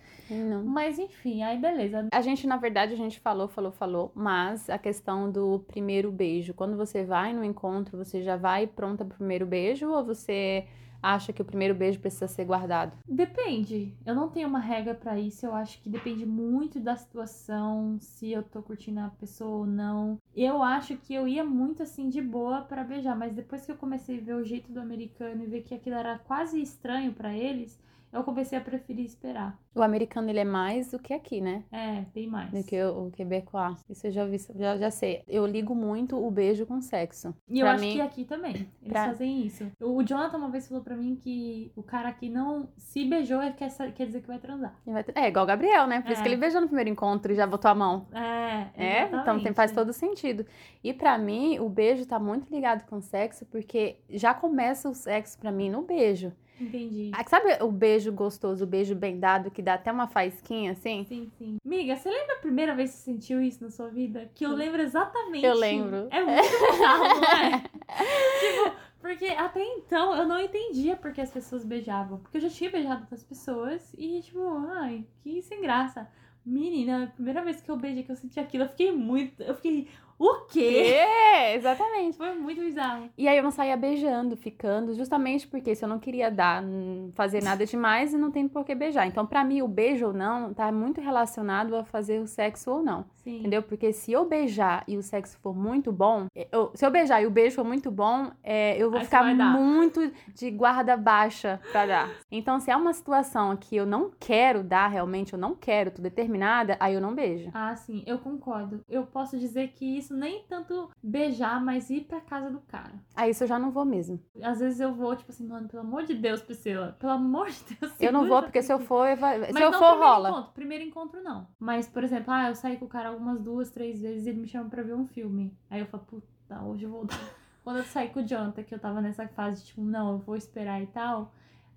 [SPEAKER 2] Mas enfim, aí beleza.
[SPEAKER 1] A gente, na verdade, a gente falou, falou, falou, mas a questão do primeiro beijo, quando você vai no encontro, você já vai pronta pro primeiro beijo ou você acha que o primeiro beijo precisa ser guardado?
[SPEAKER 2] Depende. Eu não tenho uma regra pra isso. Eu acho que depende muito da situação, se eu tô curtindo a pessoa ou não. Eu acho que eu ia muito assim de boa pra beijar, mas depois que eu comecei a ver o jeito do americano e ver que aquilo era quase estranho pra eles, eu comecei a preferir esperar.
[SPEAKER 1] O americano, ele é mais do que aqui, né?
[SPEAKER 2] É, bem mais.
[SPEAKER 1] Do que o, o quebecois. Isso eu já vi, já, já sei. Eu ligo muito o beijo com sexo.
[SPEAKER 2] E eu
[SPEAKER 1] Pra
[SPEAKER 2] acho
[SPEAKER 1] mim-
[SPEAKER 2] que aqui também. Eles
[SPEAKER 1] pra-
[SPEAKER 2] fazem isso. O Jonathan uma vez falou pra mim que o cara aqui não se beijou quer, sa- quer dizer que vai transar.
[SPEAKER 1] Vai É, igual o Gabriel, né? Por isso
[SPEAKER 2] É.
[SPEAKER 1] que ele beijou no primeiro encontro e já botou a mão.
[SPEAKER 2] É,
[SPEAKER 1] É, então tem, faz todo sentido. E pra mim, o beijo tá muito ligado com o sexo, porque já começa o sexo pra mim no beijo.
[SPEAKER 2] Entendi.
[SPEAKER 1] Ah, Sabe o beijo gostoso, o beijo bem dado, que dá até uma faisquinha assim?
[SPEAKER 2] Sim, sim. Miga, você lembra a primeira vez que você sentiu isso na sua vida? Que eu lembro exatamente.
[SPEAKER 1] Eu lembro.
[SPEAKER 2] É muito bizarro, não é? tipo, porque até então eu não entendia porque as pessoas beijavam. Porque eu já tinha beijado outras pessoas e, tipo, ai, que sem graça. Menina, a primeira vez que eu beijei, que eu senti aquilo, eu fiquei muito. Eu fiquei. O quê?
[SPEAKER 1] É, exatamente.
[SPEAKER 2] Foi muito bizarro.
[SPEAKER 1] E aí eu não saía beijando, ficando, justamente porque se eu não queria dar, hum, fazer nada demais, não tem por que beijar. Então, pra mim, o beijo ou não tá muito relacionado a fazer o sexo ou não.
[SPEAKER 2] Sim.
[SPEAKER 1] Entendeu? Porque se eu beijar e o sexo for muito bom, eu- se eu beijar e o beijo for muito bom, é, eu vou
[SPEAKER 2] você
[SPEAKER 1] ficar muito de guarda baixa pra dar. Então, se é uma situação que eu não quero dar realmente, eu não quero, tô determinada, aí eu não beijo.
[SPEAKER 2] Ah, sim, eu concordo. Eu posso dizer que nem tanto beijar, mas ir pra casa do cara.
[SPEAKER 1] Aí isso eu já não vou mesmo.
[SPEAKER 2] Às vezes eu vou, tipo assim, mano, pelo amor de Deus, Priscila. Pelo amor de Deus.
[SPEAKER 1] Eu não vou, porque se eu for, eu vai- se eu for, rola.
[SPEAKER 2] Encontro. Primeiro encontro, não. Mas, por exemplo, ah, eu saí com o cara algumas duas, três vezes e ele me chama pra ver um filme. Aí eu falo, puta, hoje eu vou. Quando eu saí com o Jonathan, que eu tava nessa fase de tipo, não, eu vou esperar e tal.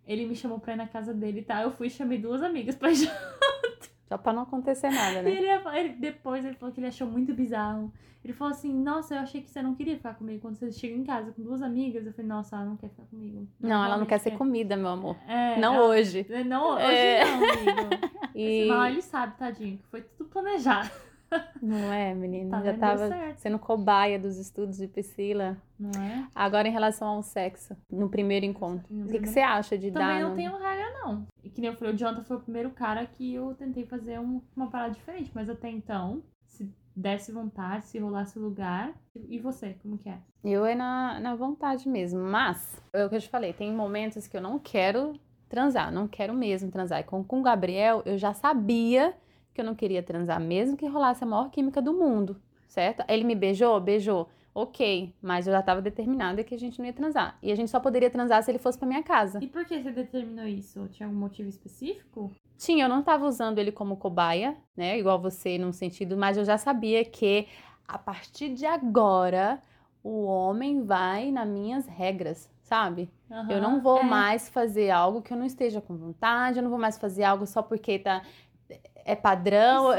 [SPEAKER 2] Ele me chamou pra ir na casa dele e tal. Eu fui e chamei duas amigas pra ir
[SPEAKER 1] Só pra não acontecer nada, né?
[SPEAKER 2] ele, ele- depois ele falou que ele achou muito bizarro. Ele falou assim, nossa, eu achei que você não queria ficar comigo. Quando você chega em casa com duas amigas, eu falei, nossa, ela não quer ficar comigo.
[SPEAKER 1] Não, ela não quer ser comida, meu amor.
[SPEAKER 2] É,
[SPEAKER 1] Não
[SPEAKER 2] ela-
[SPEAKER 1] hoje.
[SPEAKER 2] Não, hoje
[SPEAKER 1] É.
[SPEAKER 2] não, amigo.
[SPEAKER 1] E
[SPEAKER 2] Mas ele sabe, tadinho, que foi tudo planejado.
[SPEAKER 1] não é, menina,
[SPEAKER 2] Tá
[SPEAKER 1] já tava sendo cobaia dos estudos de Priscila.
[SPEAKER 2] Não é?
[SPEAKER 1] Agora em relação ao sexo, no primeiro encontro.
[SPEAKER 2] No
[SPEAKER 1] O que, que
[SPEAKER 2] primeiro-
[SPEAKER 1] você acha de
[SPEAKER 2] Também
[SPEAKER 1] dar
[SPEAKER 2] não
[SPEAKER 1] no-
[SPEAKER 2] tenho regra, não. E que nem eu falei, o Jonathan foi o primeiro cara que eu tentei fazer um- uma parada diferente. Mas até então, se desse vontade, se rolasse o lugar. E você, como que é?
[SPEAKER 1] Eu é na, na vontade mesmo, mas é o que eu te falei, tem momentos que eu não quero transar, não quero mesmo transar. E com, com o Gabriel, eu já sabia que eu não queria transar, mesmo que rolasse a maior química do mundo, certo? Ele me beijou, beijou, ok, mas eu já tava determinada que a gente não ia transar. E a gente só poderia transar se ele fosse pra minha casa.
[SPEAKER 2] E por que você determinou isso? Tinha algum motivo específico?
[SPEAKER 1] Tinha, eu não tava usando ele como cobaia, né? Igual você num sentido, mas eu já sabia que a partir de agora o homem vai nas minhas regras, sabe?
[SPEAKER 2] Aham,
[SPEAKER 1] Eu não vou
[SPEAKER 2] é.
[SPEAKER 1] mais fazer algo que eu não esteja com vontade, eu não vou mais fazer algo só porque tá é padrão.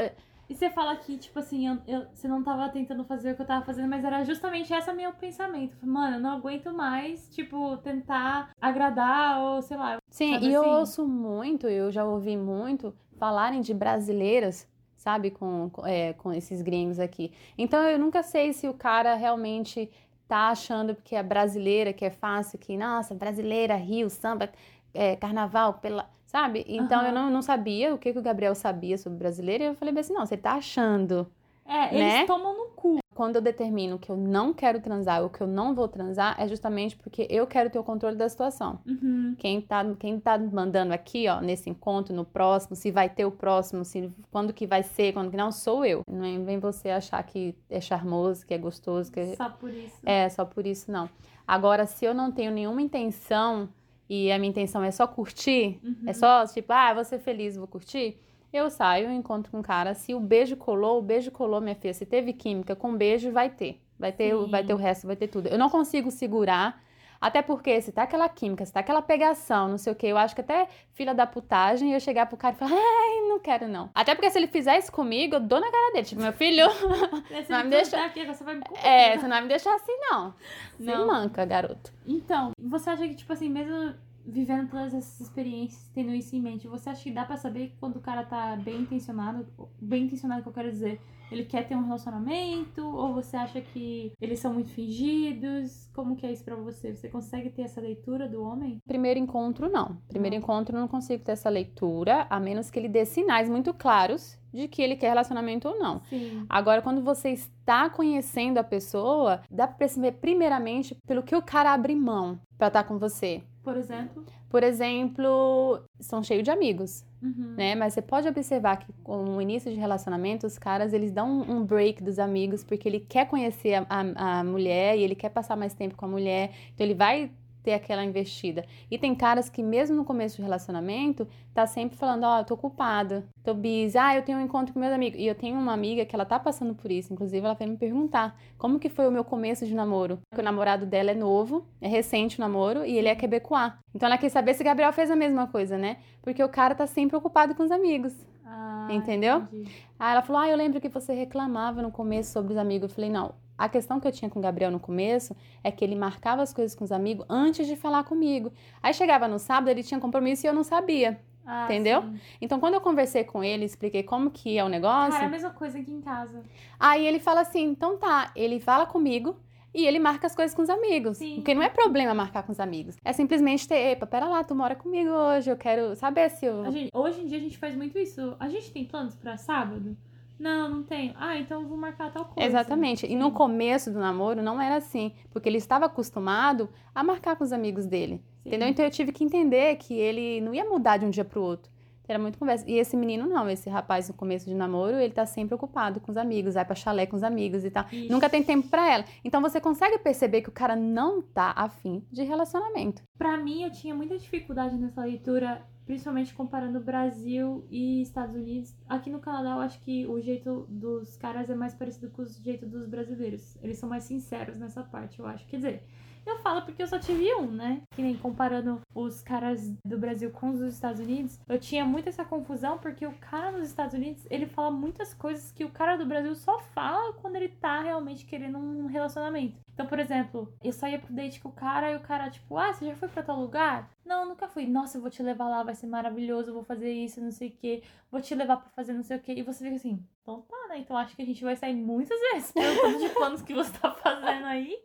[SPEAKER 2] E você fala que, tipo assim, eu, eu- você não tava tentando fazer o que eu tava fazendo, mas era justamente esse meu pensamento. Mano, eu não aguento mais, tipo, tentar agradar ou sei lá.
[SPEAKER 1] Sim, e eu
[SPEAKER 2] assim?
[SPEAKER 1] ouço muito, eu já ouvi muito falarem de brasileiras, sabe, com, com, é, com esses gringos aqui. Então eu nunca sei se o cara realmente tá achando que é brasileira, que é fácil, que, nossa, brasileira, Rio, samba, é, carnaval, pela. Sabe? Então eu
[SPEAKER 2] Aham.
[SPEAKER 1] não, não sabia o que, que o Gabriel sabia sobre brasileira, e eu falei bem assim, não, você tá achando.
[SPEAKER 2] É, eles
[SPEAKER 1] Né?
[SPEAKER 2] tomam no cu.
[SPEAKER 1] Quando eu determino que eu não quero transar ou que eu não vou transar, é justamente porque eu quero ter o controle da situação.
[SPEAKER 2] Uhum.
[SPEAKER 1] Quem tá, quem tá mandando aqui, ó, nesse encontro, no próximo, se vai ter o próximo, se, quando que vai ser, quando que não, sou eu. Não é- vem você achar que é charmoso, que é gostoso, que
[SPEAKER 2] Só por isso.
[SPEAKER 1] é só por isso, não. Agora, se eu não tenho nenhuma intenção e a minha intenção é só curtir,
[SPEAKER 2] Uhum.
[SPEAKER 1] é só tipo, ah, vou ser feliz, vou curtir, eu saio, encontro com o cara. Se o beijo colou, o beijo colou, minha filha. Se teve química com beijo, vai ter. Vai ter, vai ter o resto, vai ter tudo. Eu não consigo segurar. Até porque se tá aquela química, se tá aquela pegação, não sei o que, eu acho que até filha da putagem eu chegar pro cara e falar, ai, não quero não. Até porque se ele fizer isso comigo, eu dou na cara dele. Tipo, meu filho,
[SPEAKER 2] Esse
[SPEAKER 1] Vai me deixar-
[SPEAKER 2] aqui, você vai me
[SPEAKER 1] é, você não vai me deixar assim, não. Se
[SPEAKER 2] Não.
[SPEAKER 1] manca, garoto.
[SPEAKER 2] Então, você acha que, tipo assim, mesmo vivendo todas essas experiências, tendo isso em mente, você acha que dá pra saber quando o cara tá bem intencionado? Bem intencionado, que eu quero dizer, ele quer ter um relacionamento? Ou você acha que eles são muito fingidos? Como que é isso pra você? Você consegue ter essa leitura do homem?
[SPEAKER 1] Primeiro encontro, não. Primeiro
[SPEAKER 2] Não.
[SPEAKER 1] encontro, eu não consigo ter essa leitura, a menos que ele dê sinais muito claros de que ele quer relacionamento ou não.
[SPEAKER 2] Sim.
[SPEAKER 1] Agora, quando você está conhecendo a pessoa, dá pra perceber primeiramente pelo que o cara abre mão pra estar com você.
[SPEAKER 2] Por exemplo?
[SPEAKER 1] Por exemplo, são cheios de amigos,
[SPEAKER 2] Uhum.
[SPEAKER 1] né? Mas você pode observar que com o início de relacionamento, os caras, eles dão um break dos amigos, porque ele quer conhecer a, a- a mulher e ele quer passar mais tempo com a mulher, então ele vai ter aquela investida. E tem caras que mesmo no começo do relacionamento, tá sempre falando, ó, eu tô ocupado, tô busy, ah, eu tenho um encontro com meus amigos. E eu tenho uma amiga que ela tá passando por isso, inclusive ela veio me perguntar, como que foi o meu começo de namoro? Porque o namorado dela é novo, é recente o namoro, e ele é quebecois. Então ela quer saber se Gabriel fez a mesma coisa, né? Porque o cara tá sempre ocupado com os amigos.
[SPEAKER 2] Ah,
[SPEAKER 1] Entendeu?
[SPEAKER 2] entendi.
[SPEAKER 1] Aí ela falou: Ah, eu lembro que você reclamava no começo sobre os amigos. Eu falei: Não, a questão que eu tinha com o Gabriel no começo é que ele marcava as coisas com os amigos antes de falar comigo. Aí chegava no sábado, ele tinha compromisso e eu não sabia.
[SPEAKER 2] Ah,
[SPEAKER 1] Entendeu?
[SPEAKER 2] sim.
[SPEAKER 1] Então, quando eu conversei com ele, expliquei como que é o negócio,
[SPEAKER 2] Cara, é a mesma coisa aqui em casa.
[SPEAKER 1] aí ele fala assim: Então tá, ele fala comigo. E ele marca as coisas com os amigos.
[SPEAKER 2] Sim.
[SPEAKER 1] Porque não é problema marcar com os amigos. É simplesmente ter, epa, pera lá, tu mora comigo hoje, eu quero saber se eu.
[SPEAKER 2] Gente- hoje em dia a gente faz muito isso. A gente tem planos pra sábado? Não, não tenho. Ah, então eu vou marcar tal coisa.
[SPEAKER 1] Exatamente. E no começo do namoro não era assim, porque ele estava acostumado a marcar com os amigos dele.
[SPEAKER 2] Sim.
[SPEAKER 1] Entendeu? Então eu tive que entender que ele não ia mudar de um dia pro outro. Era muito conversa. E esse menino não, esse rapaz no começo de namoro, ele tá sempre ocupado com os amigos, vai pra chalé com os amigos e tal.
[SPEAKER 2] Ixi.
[SPEAKER 1] Nunca tem tempo pra ela. Então você consegue perceber que o cara não tá afim de relacionamento.
[SPEAKER 2] Pra mim, eu tinha muita dificuldade nessa leitura, principalmente comparando Brasil e Estados Unidos. Aqui no Canadá, eu acho que o jeito dos caras é mais parecido com o jeito dos brasileiros. Eles são mais sinceros nessa parte, eu acho. Quer dizer, eu falo porque eu só tive um, né? Que nem comparando os caras do Brasil com os dos Estados Unidos, eu tinha muito essa confusão porque o cara nos Estados Unidos, ele fala muitas coisas que o cara do Brasil só fala quando ele tá realmente querendo um relacionamento. Então, por exemplo, eu só ia pro date com o cara e o cara, tipo, ah, você já foi pra tal lugar? Não, nunca fui. Nossa, eu vou te levar lá, vai ser maravilhoso, eu vou fazer isso, não sei o quê. Vou te levar pra fazer não sei o quê. E você fica assim, então tá, né? Então acho que a gente vai sair muitas vezes pelo tanto de planos que você tá fazendo aí.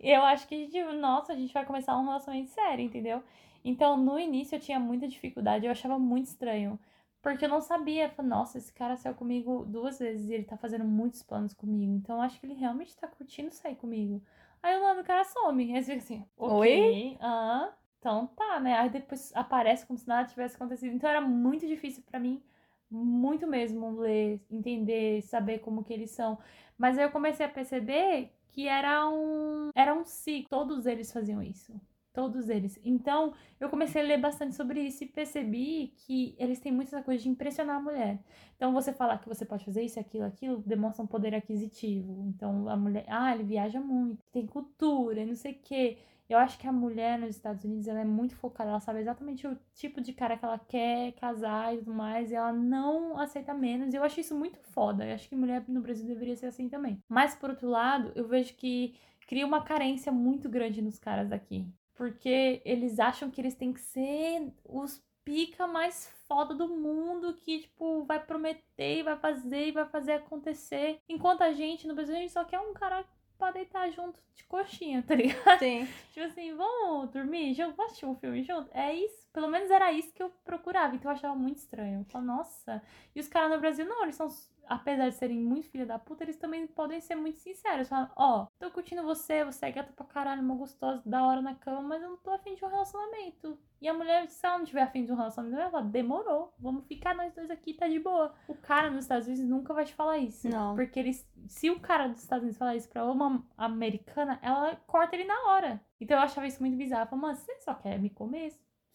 [SPEAKER 2] E eu acho que a gente, nossa, a gente vai começar um relacionamento sério, entendeu? Então, no início eu tinha muita dificuldade, eu achava muito estranho. Porque eu não sabia, eu falei, nossa, esse cara saiu comigo duas vezes e ele tá fazendo muitos planos comigo. Então eu acho que ele realmente tá curtindo sair comigo. Aí o nome do cara some. Aí você fica assim, ok.
[SPEAKER 1] Oi?
[SPEAKER 2] Ah, então tá, né? Aí depois aparece como se nada tivesse acontecido. Então era muito difícil pra mim, muito mesmo, ler, entender, saber como que eles são. Mas aí eu comecei a perceber que era um, era um ciclo. Todos eles faziam isso. Todos eles. Então, eu comecei a ler bastante sobre isso e percebi que eles têm muito essa coisa de impressionar a mulher. Então, você falar que você pode fazer isso, aquilo, aquilo, demonstra um poder aquisitivo. Então, a mulher, ah, ele viaja muito, tem cultura, não sei o quê. Eu acho que a mulher nos Estados Unidos ela é muito focada, ela sabe exatamente o tipo de cara que ela quer casar e tudo mais, e ela não aceita menos. Eu acho isso muito foda. Eu acho que mulher no Brasil deveria ser assim também. Mas por outro lado, eu vejo que cria uma carência muito grande nos caras daqui. Porque eles acham que eles têm que ser os pica mais foda do mundo que, tipo, vai prometer e vai fazer e vai fazer acontecer. Enquanto a gente no Brasil, a gente só quer um cara pra deitar junto de coxinha, tá ligado?
[SPEAKER 1] Sim.
[SPEAKER 2] tipo assim, vamos dormir junto? Vamos assistir um filme junto? É isso. Pelo menos era isso que eu procurava. Então eu achava muito estranho. Eu falava, nossa. E os caras no Brasil, não, eles são apesar de serem muito filha da puta, eles também podem ser muito sinceros. Falam, ó, oh, tô curtindo você, você é gata pra caralho, uma gostosa, da hora na cama, mas eu não tô afim de um relacionamento. E a mulher, se ela não tiver afim de um relacionamento, ela fala, demorou, vamos ficar nós dois aqui, tá de boa. O cara nos Estados Unidos nunca vai te falar isso.
[SPEAKER 1] Não.
[SPEAKER 2] Porque eles, se o cara dos Estados Unidos falar isso pra uma americana, ela corta ele na hora. Então eu achava isso muito bizarro. Eu falava, mano, você só quer me comer?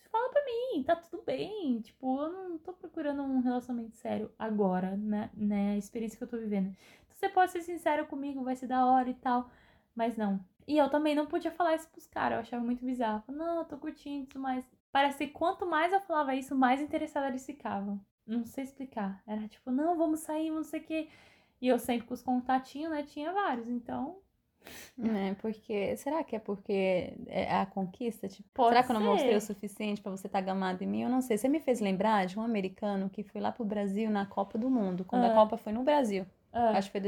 [SPEAKER 2] Fala pra mim, tá tudo bem. Tipo, eu não tô procurando um relacionamento sério agora, né? né? A experiência que eu tô vivendo. Então, você pode ser sincero comigo, vai ser da hora e tal. Mas não. E eu também não podia falar isso pros caras, eu achava muito bizarro. Não, eu tô curtindo isso, mas. Parece que quanto mais eu falava isso, mais interessada eles ficavam. Não sei explicar. Era tipo, não, vamos sair, não sei o quê. E eu sempre com os contatinhos, né? Tinha vários. Então,
[SPEAKER 1] é, porque. Será que é porque é a conquista? Tipo, Pode será que eu não mostrei o suficiente para você estar tá gamado em mim? Eu não sei. Você me fez lembrar de um americano que foi lá pro Brasil na Copa do Mundo, quando ah. a Copa foi no Brasil. Ah. Acho que foi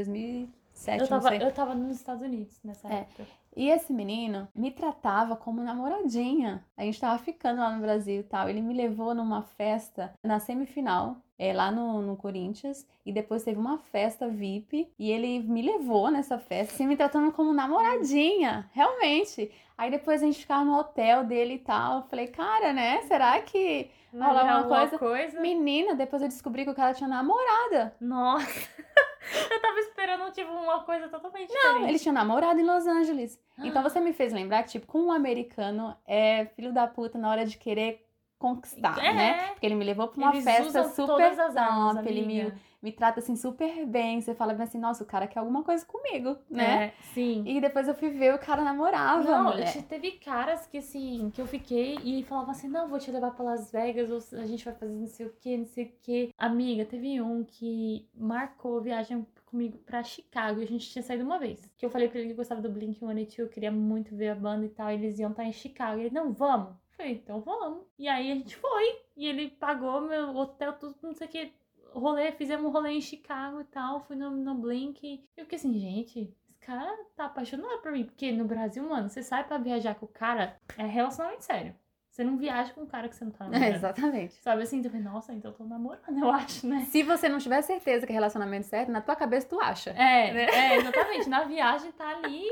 [SPEAKER 1] 2007,
[SPEAKER 2] eu tava. Eu tava nos Estados Unidos nessa é. época.
[SPEAKER 1] E esse menino me tratava como namoradinha. A gente tava ficando lá no Brasil e tal. Ele me levou numa festa na semifinal é, lá no, no Corinthians. E depois teve uma festa VIP. E ele me levou nessa festa, assim, me tratando como namoradinha. Realmente. Aí depois a gente ficava no hotel dele e tal. Eu falei, cara, né? Será que rola alguma coisa?
[SPEAKER 2] coisa?
[SPEAKER 1] Menina, depois eu descobri que o cara tinha namorada.
[SPEAKER 2] Nossa. Eu tava esperando, tipo, uma coisa totalmente
[SPEAKER 1] Não, diferente. ele tinha namorado em Los Angeles. Então você me fez lembrar que, tipo, como um americano é filho da puta na hora de querer conquistar, é. né? Porque ele me levou pra uma
[SPEAKER 2] Eles
[SPEAKER 1] festa super
[SPEAKER 2] top,
[SPEAKER 1] ele me, me trata assim super bem. Você fala assim, nossa, o cara quer alguma coisa comigo, né?
[SPEAKER 2] É, sim.
[SPEAKER 1] E depois eu fui ver o cara namorava.
[SPEAKER 2] Não, teve caras que assim, que eu fiquei e falavam assim, não, vou te levar pra Las Vegas, ou a gente vai fazer não sei o que, não sei o que. Amiga, teve um que marcou viagem comigo pra Chicago e a gente tinha saído uma vem Que eu falei pra ele que gostava do Blink-182, eu queria muito ver a banda e tal, e eles iam estar em Chicago. E ele, não, vamos. Falei, então vamos. E aí a gente foi. E ele pagou meu hotel, tudo, não sei o que. Rolê, fizemos um rolê em Chicago e tal. Fui no, no Blink. E eu fiquei assim, gente, esse cara tá apaixonado por mim. Porque no Brasil, mano, você sai pra viajar com o cara, é relacionamento sério. Você não viaja com um cara que você não tá namorando.
[SPEAKER 1] É, exatamente.
[SPEAKER 2] Sabe assim, tu nossa, então eu tô namorando, eu acho, né?
[SPEAKER 1] Se você não tiver certeza que é relacionamento certo, na tua cabeça tu acha.
[SPEAKER 2] É, né? é, exatamente. Na viagem tá ali,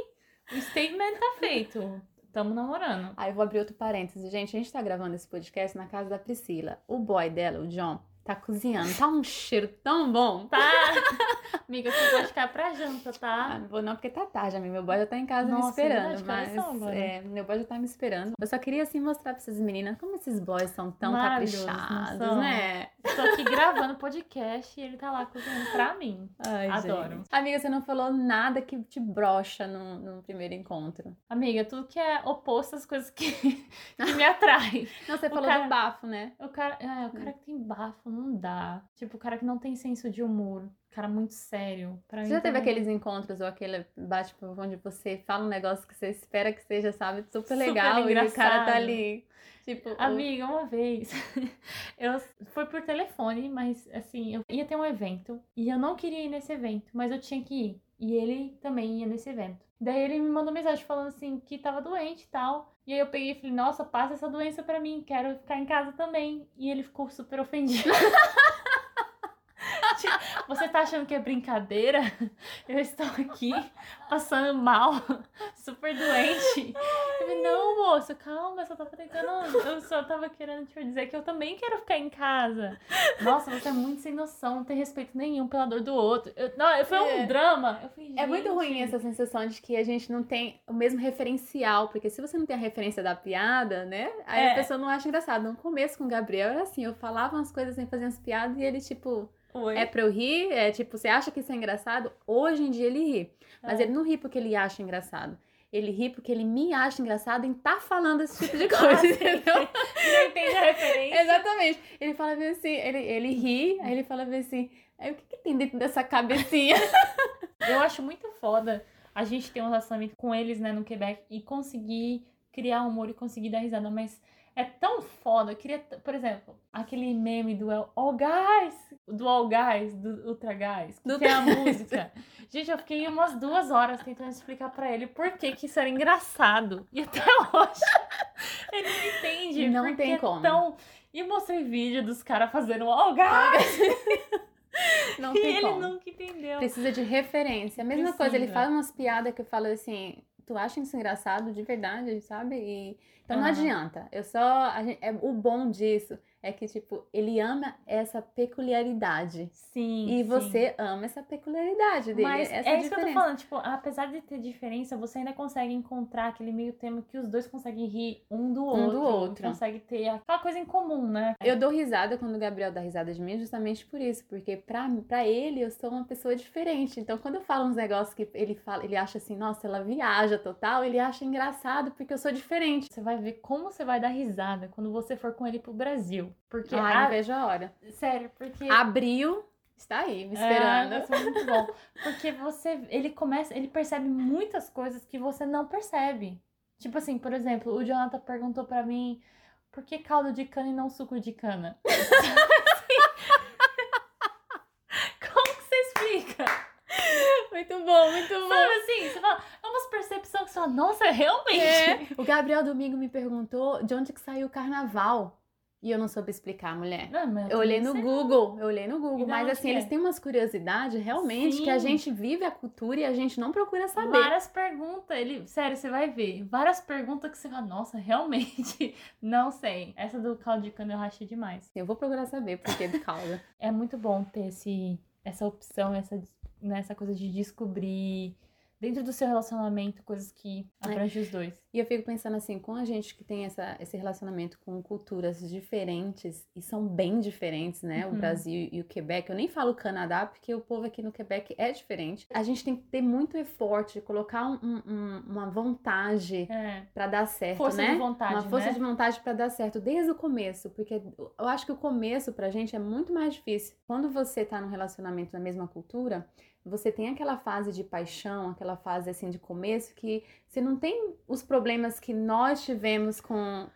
[SPEAKER 2] o statement tá feito. Tamo namorando.
[SPEAKER 1] Aí eu vou abrir outro parêntese. Gente, a gente tá gravando esse podcast na casa da Priscila. O boy dela, o John, tá cozinhando. Tá um cheiro tão bom.
[SPEAKER 2] Tá. amiga, você pode ficar pra janta, tá?
[SPEAKER 1] Ah, não vou não, porque tá tarde, amiga. Meu boy já tá em casa Nossa, me esperando. Mas, é, meu boy já tá me esperando. Eu só queria, assim, mostrar pra essas meninas como esses boys são tão caprichados, né?
[SPEAKER 2] Tô aqui gravando podcast e ele tá lá cozinhando pra mim.
[SPEAKER 1] Ai,
[SPEAKER 2] Adoro.
[SPEAKER 1] Gente. Amiga, você não falou nada que te brocha no, no primeiro encontro.
[SPEAKER 2] Amiga, tudo que é oposto às coisas que, que me atraem.
[SPEAKER 1] Não, você
[SPEAKER 2] o
[SPEAKER 1] falou
[SPEAKER 2] cara,
[SPEAKER 1] do bafo, né?
[SPEAKER 2] O cara, é, o cara que tem bafo não dá. Tipo, o cara que não tem senso de humor. Cara muito sério. Pra
[SPEAKER 1] você já teve aqueles encontros ou aquele bate onde você fala um negócio que você espera que seja, sabe, super legal e o cara tá ali. Tipo,
[SPEAKER 2] Amiga, uma vez, eu foi por telefone, mas assim, eu ia ter um evento e eu não queria ir nesse evento, mas eu tinha que ir. E ele também ia nesse evento. Daí ele me mandou mensagem falando assim que tava doente e tal. E aí eu peguei e falei, nossa, passa essa doença pra mim, quero ficar em casa também. E ele ficou super ofendido. Você tá achando que é brincadeira? Eu estou aqui passando mal, super doente. Eu falei, não, moço, calma, eu só tava tentando. Eu só tava querendo te dizer que eu também quero ficar em casa. Nossa, você é muito sem noção, não tem respeito nenhum pela dor do outro. Eu, não, foi um
[SPEAKER 1] É.
[SPEAKER 2] drama. Falei,
[SPEAKER 1] É muito ruim essa sensação de que a gente não tem o mesmo referencial, porque se você não tem a referência da piada, né? Aí
[SPEAKER 2] É.
[SPEAKER 1] a pessoa não acha engraçado. No começo com o Gabriel era assim, eu falava umas coisas assim, fazia umas piadas e ele, tipo,
[SPEAKER 2] Oi.
[SPEAKER 1] é pra eu rir? É tipo, você acha que isso é engraçado? Hoje em dia ele ri. Mas
[SPEAKER 2] É.
[SPEAKER 1] ele não ri porque ele acha engraçado. Ele ri porque ele me acha engraçado em estar falando esse tipo de
[SPEAKER 2] Ah,
[SPEAKER 1] coisa,
[SPEAKER 2] sim.
[SPEAKER 1] entendeu?
[SPEAKER 2] Não entende a referência.
[SPEAKER 1] Exatamente. Ele fala bem assim, ele, ele ri, aí ele fala bem assim, aí o que, que tem dentro dessa cabecinha?
[SPEAKER 2] Eu acho muito foda a gente ter um relacionamento com eles, né, no Quebec e conseguir criar humor e conseguir dar risada, mas é tão foda. Eu queria, por exemplo, aquele meme do El- All Guys, do All Guys, do Ultra Guys, que
[SPEAKER 1] Do-
[SPEAKER 2] tem a música. Gente, eu fiquei umas duas horas tentando explicar pra ele por que, que isso era engraçado. E até hoje ele não entende.
[SPEAKER 1] Não tem
[SPEAKER 2] é
[SPEAKER 1] como.
[SPEAKER 2] Tão... E mostrei vídeo dos caras fazendo All Guys
[SPEAKER 1] Não
[SPEAKER 2] e
[SPEAKER 1] tem
[SPEAKER 2] ele
[SPEAKER 1] como.
[SPEAKER 2] nunca entendeu.
[SPEAKER 1] Precisa de referência. A mesma coisa, ele
[SPEAKER 2] Precisa.
[SPEAKER 1] fala umas piadas que eu falo assim, tu acha isso engraçado de verdade, sabe? E, então não
[SPEAKER 2] Aham.
[SPEAKER 1] adianta. Eu só. a gente- é, o bom disso é que, tipo, ele ama essa peculiaridade.
[SPEAKER 2] Sim.
[SPEAKER 1] E
[SPEAKER 2] sim.
[SPEAKER 1] você ama essa peculiaridade dele.
[SPEAKER 2] Mas
[SPEAKER 1] essa
[SPEAKER 2] é isso que eu tô falando, tipo, apesar de ter diferença, você ainda consegue encontrar aquele meio termo que os dois conseguem rir um do
[SPEAKER 1] Um
[SPEAKER 2] outro.
[SPEAKER 1] do outro.
[SPEAKER 2] Consegue ter aquela coisa em comum, né?
[SPEAKER 1] Eu dou risada quando o Gabriel dá risada de mim, justamente por isso, porque pra, pra ele eu sou uma pessoa diferente. Então, quando eu falo uns negócios que ele fala, ele acha assim, nossa, ela viaja total, ele acha engraçado porque eu sou diferente.
[SPEAKER 2] Você vai ver como você vai dar risada quando você for com ele pro Brasil. Porque,
[SPEAKER 1] Ai,
[SPEAKER 2] a-
[SPEAKER 1] não vejo a hora.
[SPEAKER 2] sério, porque...
[SPEAKER 1] Abril está aí, me esperando.
[SPEAKER 2] É, ser muito bom. Porque você, ele começa, ele percebe muitas coisas que você não percebe. Tipo assim, por exemplo, o Jonathan perguntou pra mim por que caldo de cana e não suco de cana? Como que você explica?
[SPEAKER 1] Muito bom, muito bom.
[SPEAKER 2] Sabe assim, você fala, é umas percepções que você fala, nossa, realmente.
[SPEAKER 1] É. O Gabriel domingo me perguntou de onde que saiu o carnaval. E eu não soube explicar, mulher.
[SPEAKER 2] Não, mas
[SPEAKER 1] Eu olhei no Google, eu olhei no Google, mas assim,
[SPEAKER 2] que
[SPEAKER 1] eles
[SPEAKER 2] é?
[SPEAKER 1] têm umas curiosidades realmente que a
[SPEAKER 2] Sim.
[SPEAKER 1] gente vive a cultura e a gente não procura saber.
[SPEAKER 2] Várias perguntas, ele, sério, você vai ver. Várias perguntas que você fala, nossa, realmente, não sei. Essa do caldo de cana eu rachei demais.
[SPEAKER 1] Eu vou procurar saber por que do causa.
[SPEAKER 2] É muito bom ter esse, essa opção, essa, né, essa coisa de descobrir dentro do seu relacionamento coisas que abrangem os dois.
[SPEAKER 1] E eu fico pensando assim, com a gente que tem essa, esse relacionamento com culturas diferentes, e são bem diferentes, né? O
[SPEAKER 2] Uhum.
[SPEAKER 1] Brasil e o Quebec. Eu nem falo Canadá, porque o povo aqui no Quebec é diferente. A gente tem que ter muito esforço, colocar um- um- uma vontade
[SPEAKER 2] É.
[SPEAKER 1] pra dar certo,
[SPEAKER 2] Força
[SPEAKER 1] né?
[SPEAKER 2] de vontade,
[SPEAKER 1] uma força
[SPEAKER 2] né?
[SPEAKER 1] de vontade pra dar certo desde o começo, porque eu acho que o começo pra gente é muito mais difícil. Quando você tá num relacionamento na mesma cultura, você tem aquela fase de paixão, aquela fase assim de começo que você não tem os problemas que nós tivemos com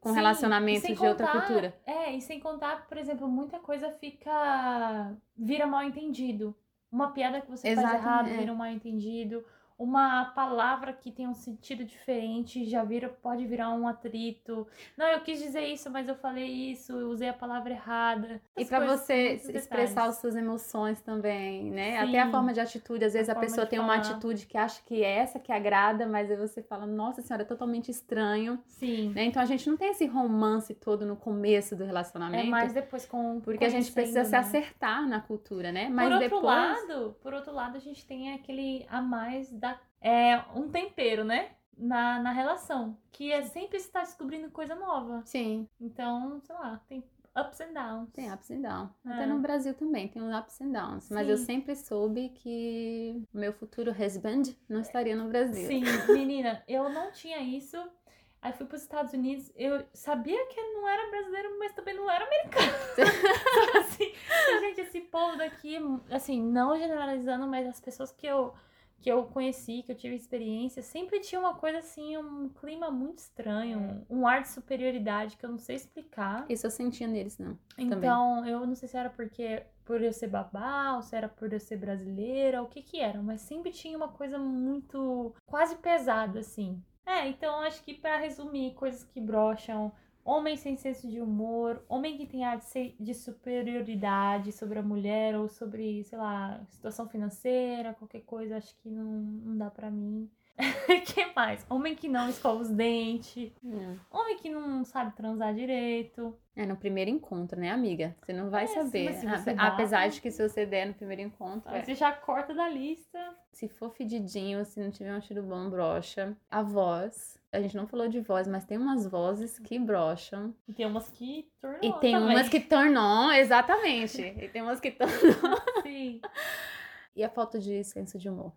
[SPEAKER 1] com
[SPEAKER 2] Sim,
[SPEAKER 1] relacionamentos de
[SPEAKER 2] sem
[SPEAKER 1] outra
[SPEAKER 2] contar-
[SPEAKER 1] cultura.
[SPEAKER 2] É, e sem contar, por exemplo, muita coisa fica. vira mal entendido. Uma piada que você faz errado
[SPEAKER 1] é.
[SPEAKER 2] vira um mal entendido. Uma palavra que tem um sentido diferente já vira, pode virar um atrito. Não, eu quis dizer isso, mas eu falei isso, eu usei a palavra errada.
[SPEAKER 1] E
[SPEAKER 2] coisas,
[SPEAKER 1] você expressar as suas emoções também, né? Até a
[SPEAKER 2] Sim.
[SPEAKER 1] forma de atitude. Às vezes a,
[SPEAKER 2] forma
[SPEAKER 1] pessoa tem uma
[SPEAKER 2] falar.
[SPEAKER 1] atitude que acha que é essa que agrada, mas aí você fala, nossa senhora, é totalmente estranho.
[SPEAKER 2] Sim.
[SPEAKER 1] né? Então a gente não tem esse romance todo no começo do
[SPEAKER 2] É
[SPEAKER 1] relacionamento.
[SPEAKER 2] mais depois com.
[SPEAKER 1] Porque a gente precisa se
[SPEAKER 2] né?
[SPEAKER 1] acertar na cultura, né? Mas
[SPEAKER 2] por outro
[SPEAKER 1] depois.
[SPEAKER 2] lado, por outro lado, a gente tem aquele a mais da é um tempero, né? Na, na relação, que é sempre estar descobrindo coisa nova.
[SPEAKER 1] Sim,
[SPEAKER 2] Então, sei lá, tem ups and downs.
[SPEAKER 1] tem ups and downs.
[SPEAKER 2] É.
[SPEAKER 1] Até no Brasil também tem uns ups and downs. Mas eu
[SPEAKER 2] Sim.
[SPEAKER 1] sempre soube que meu futuro husband não estaria no Brasil.
[SPEAKER 2] Sim, menina, eu não tinha isso. Aí fui para os Estados Unidos, eu sabia que não era brasileiro, mas também não era americano. Sabe assim, gente, esse povo daqui, assim, não generalizando, mas as pessoas que eu que eu conheci, que eu tive experiência, sempre tinha uma coisa assim, um clima muito estranho, um, um ar de superioridade que eu não sei explicar.
[SPEAKER 1] Isso eu sentia neles, não.
[SPEAKER 2] Então, eu não sei se era porque por eu ser babá, ou se era por eu ser brasileira, o que que era, mas sempre tinha uma coisa muito quase pesada assim. É, então acho que pra resumir, coisas que brocham, homem sem senso de humor, homem que tem ar de, de superioridade sobre a mulher ou sobre, sei lá, situação financeira, qualquer coisa, acho que não, não dá pra mim. que mais? Homem que não escova os dentes.
[SPEAKER 1] Hum.
[SPEAKER 2] Homem que não sabe transar direito.
[SPEAKER 1] É no primeiro encontro, né, amiga? Você não vai
[SPEAKER 2] É, sim,
[SPEAKER 1] saber.
[SPEAKER 2] se você
[SPEAKER 1] Apesar de que se você der no primeiro encontro,
[SPEAKER 2] Aí
[SPEAKER 1] é.
[SPEAKER 2] você já corta da lista.
[SPEAKER 1] se for fedidinho, se não tiver um cheiro bom, brocha. A voz. A gente não falou de voz, mas tem umas vozes que brocham.
[SPEAKER 2] E tem umas que tornou
[SPEAKER 1] E tem
[SPEAKER 2] também.
[SPEAKER 1] umas que turn on, exatamente. E tem umas que turn
[SPEAKER 2] Sim,
[SPEAKER 1] E a falta de senso de humor.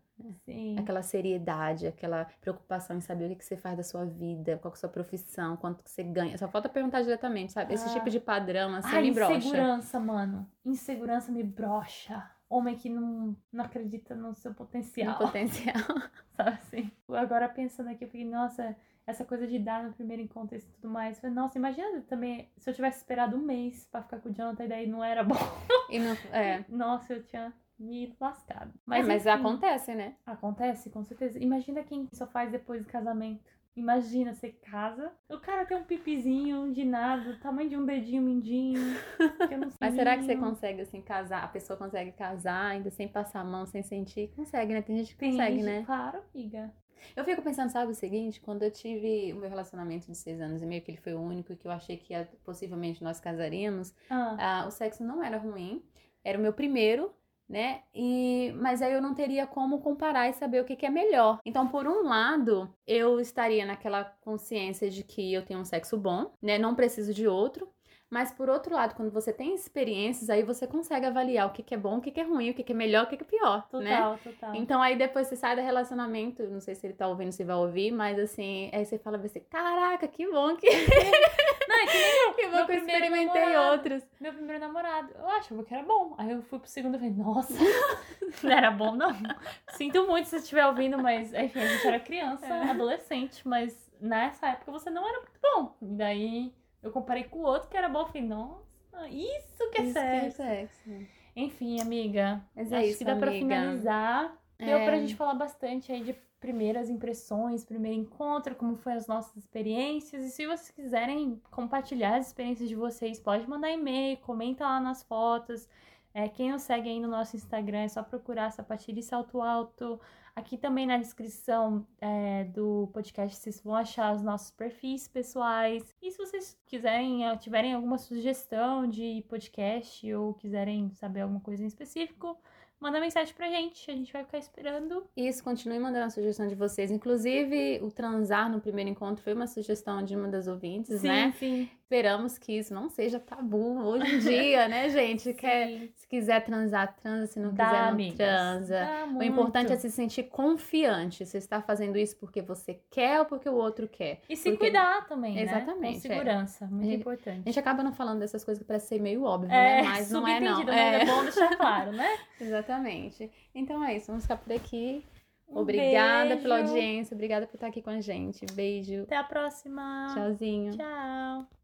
[SPEAKER 2] sim.
[SPEAKER 1] Aquela seriedade, aquela preocupação em saber o que você faz da sua vida, qual é a sua profissão, quanto que você ganha. Só falta perguntar diretamente, sabe? Esse
[SPEAKER 2] Ah.
[SPEAKER 1] tipo de padrão, assim,
[SPEAKER 2] Ai,
[SPEAKER 1] me brocha.
[SPEAKER 2] insegurança, mano. Insegurança me brocha. Homem que não, não acredita no seu
[SPEAKER 1] No
[SPEAKER 2] potencial.
[SPEAKER 1] potencial.
[SPEAKER 2] sabe assim? Agora pensando aqui, eu fiquei, nossa, essa coisa de dar no primeiro encontro e tudo mais. Falei, nossa, imagina também se eu tivesse esperado um mês pra ficar com o Jonathan e daí não era bom.
[SPEAKER 1] E não, é.
[SPEAKER 2] Nossa, eu tinha me lascado.
[SPEAKER 1] Mas, mas
[SPEAKER 2] enfim,
[SPEAKER 1] acontece, né?
[SPEAKER 2] Acontece, com certeza. Imagina quem só faz depois do casamento. Imagina, você casa, o cara tem um pipizinho de nada, tamanho de um dedinho mindinho.
[SPEAKER 1] Mas será que você consegue, assim, casar? A pessoa consegue casar ainda sem passar a mão, sem sentir? Consegue, né? Tem gente que
[SPEAKER 2] Tem
[SPEAKER 1] consegue,
[SPEAKER 2] gente-
[SPEAKER 1] né?
[SPEAKER 2] Claro, amiga.
[SPEAKER 1] Eu fico pensando, sabe o seguinte? Quando eu tive o meu relacionamento de seis anos e meio, que ele foi o único que eu achei que ia- possivelmente nós casaríamos,
[SPEAKER 2] Ah,
[SPEAKER 1] ah, o sexo não era ruim, era o meu primeiro, né? E mas aí eu não teria como comparar e saber o que, que é melhor. Então, por um lado, eu estaria naquela consciência de que eu tenho um sexo bom, né? Não preciso de outro. Mas por outro lado, quando você tem experiências, aí você consegue avaliar o que, que é bom, o que, que é ruim, o que, que é melhor, o que, que é pior, né?
[SPEAKER 2] total, total.
[SPEAKER 1] Então aí depois você sai do relacionamento, não sei se ele tá ouvindo, se vai ouvir, mas assim, aí você fala você, caraca, que bom que,
[SPEAKER 2] Não, é que nem eu.
[SPEAKER 1] que bom que eu experimentei
[SPEAKER 2] namorado.
[SPEAKER 1] outros.
[SPEAKER 2] Meu primeiro namorado, eu achava que era bom. Aí eu fui pro segundo e falei, nossa, não era bom, não. Sinto muito se você estiver ouvindo, mas enfim, a gente era criança,
[SPEAKER 1] É.
[SPEAKER 2] adolescente, mas nessa época você não era muito bom. E daí eu comparei com o outro que era bom, eu falei, nossa, isso que é
[SPEAKER 1] Isso que é
[SPEAKER 2] sexo.
[SPEAKER 1] sexo.
[SPEAKER 2] Enfim, amiga,
[SPEAKER 1] Mas é
[SPEAKER 2] acho
[SPEAKER 1] isso,
[SPEAKER 2] que dá pra
[SPEAKER 1] amiga.
[SPEAKER 2] finalizar. Deu
[SPEAKER 1] É.
[SPEAKER 2] pra gente falar bastante aí de primeiras impressões, primeiro encontro, como foi as nossas experiências. E se vocês quiserem compartilhar as experiências de vocês, pode mandar e-mail, comenta lá nas fotos. É, quem não segue aí no nosso Instagram é só procurar Sapatilha e Salto Alto. Aqui também na descrição é, do podcast vocês vão achar os nossos perfis pessoais. E se vocês quiserem, eh, tiverem alguma sugestão de podcast ou quiserem saber alguma coisa em específico, manda mensagem pra gente. A gente vai ficar esperando.
[SPEAKER 1] Isso, continue mandando a sugestão de vocês. Inclusive, o transar no primeiro encontro foi uma sugestão de uma das ouvintes, né?
[SPEAKER 2] sim.
[SPEAKER 1] Esperamos que isso não seja tabu hoje em dia, né, gente? Quer, se quiser transar, transa. Se não
[SPEAKER 2] Dá,
[SPEAKER 1] quiser, não
[SPEAKER 2] amigas.
[SPEAKER 1] transa.
[SPEAKER 2] Dá
[SPEAKER 1] O importante é
[SPEAKER 2] muito.
[SPEAKER 1] se sentir confiante. Você está fazendo isso porque você quer ou porque o outro quer.
[SPEAKER 2] E se
[SPEAKER 1] porque-
[SPEAKER 2] cuidar também, né?
[SPEAKER 1] Exatamente,
[SPEAKER 2] Com
[SPEAKER 1] é.
[SPEAKER 2] segurança, muito
[SPEAKER 1] gente- A
[SPEAKER 2] importante.
[SPEAKER 1] gente acaba não falando dessas coisas que parece ser meio óbvio,
[SPEAKER 2] É,
[SPEAKER 1] né? Mas não é, não.
[SPEAKER 2] mas é
[SPEAKER 1] É,
[SPEAKER 2] bom deixar claro, né?
[SPEAKER 1] exatamente. Então é isso, vamos ficar por aqui.
[SPEAKER 2] Um
[SPEAKER 1] Obrigada pela
[SPEAKER 2] beijo.
[SPEAKER 1] audiência, obrigada por estar aqui com a gente. Beijo,
[SPEAKER 2] Até a próxima.
[SPEAKER 1] tchauzinho.
[SPEAKER 2] Tchau.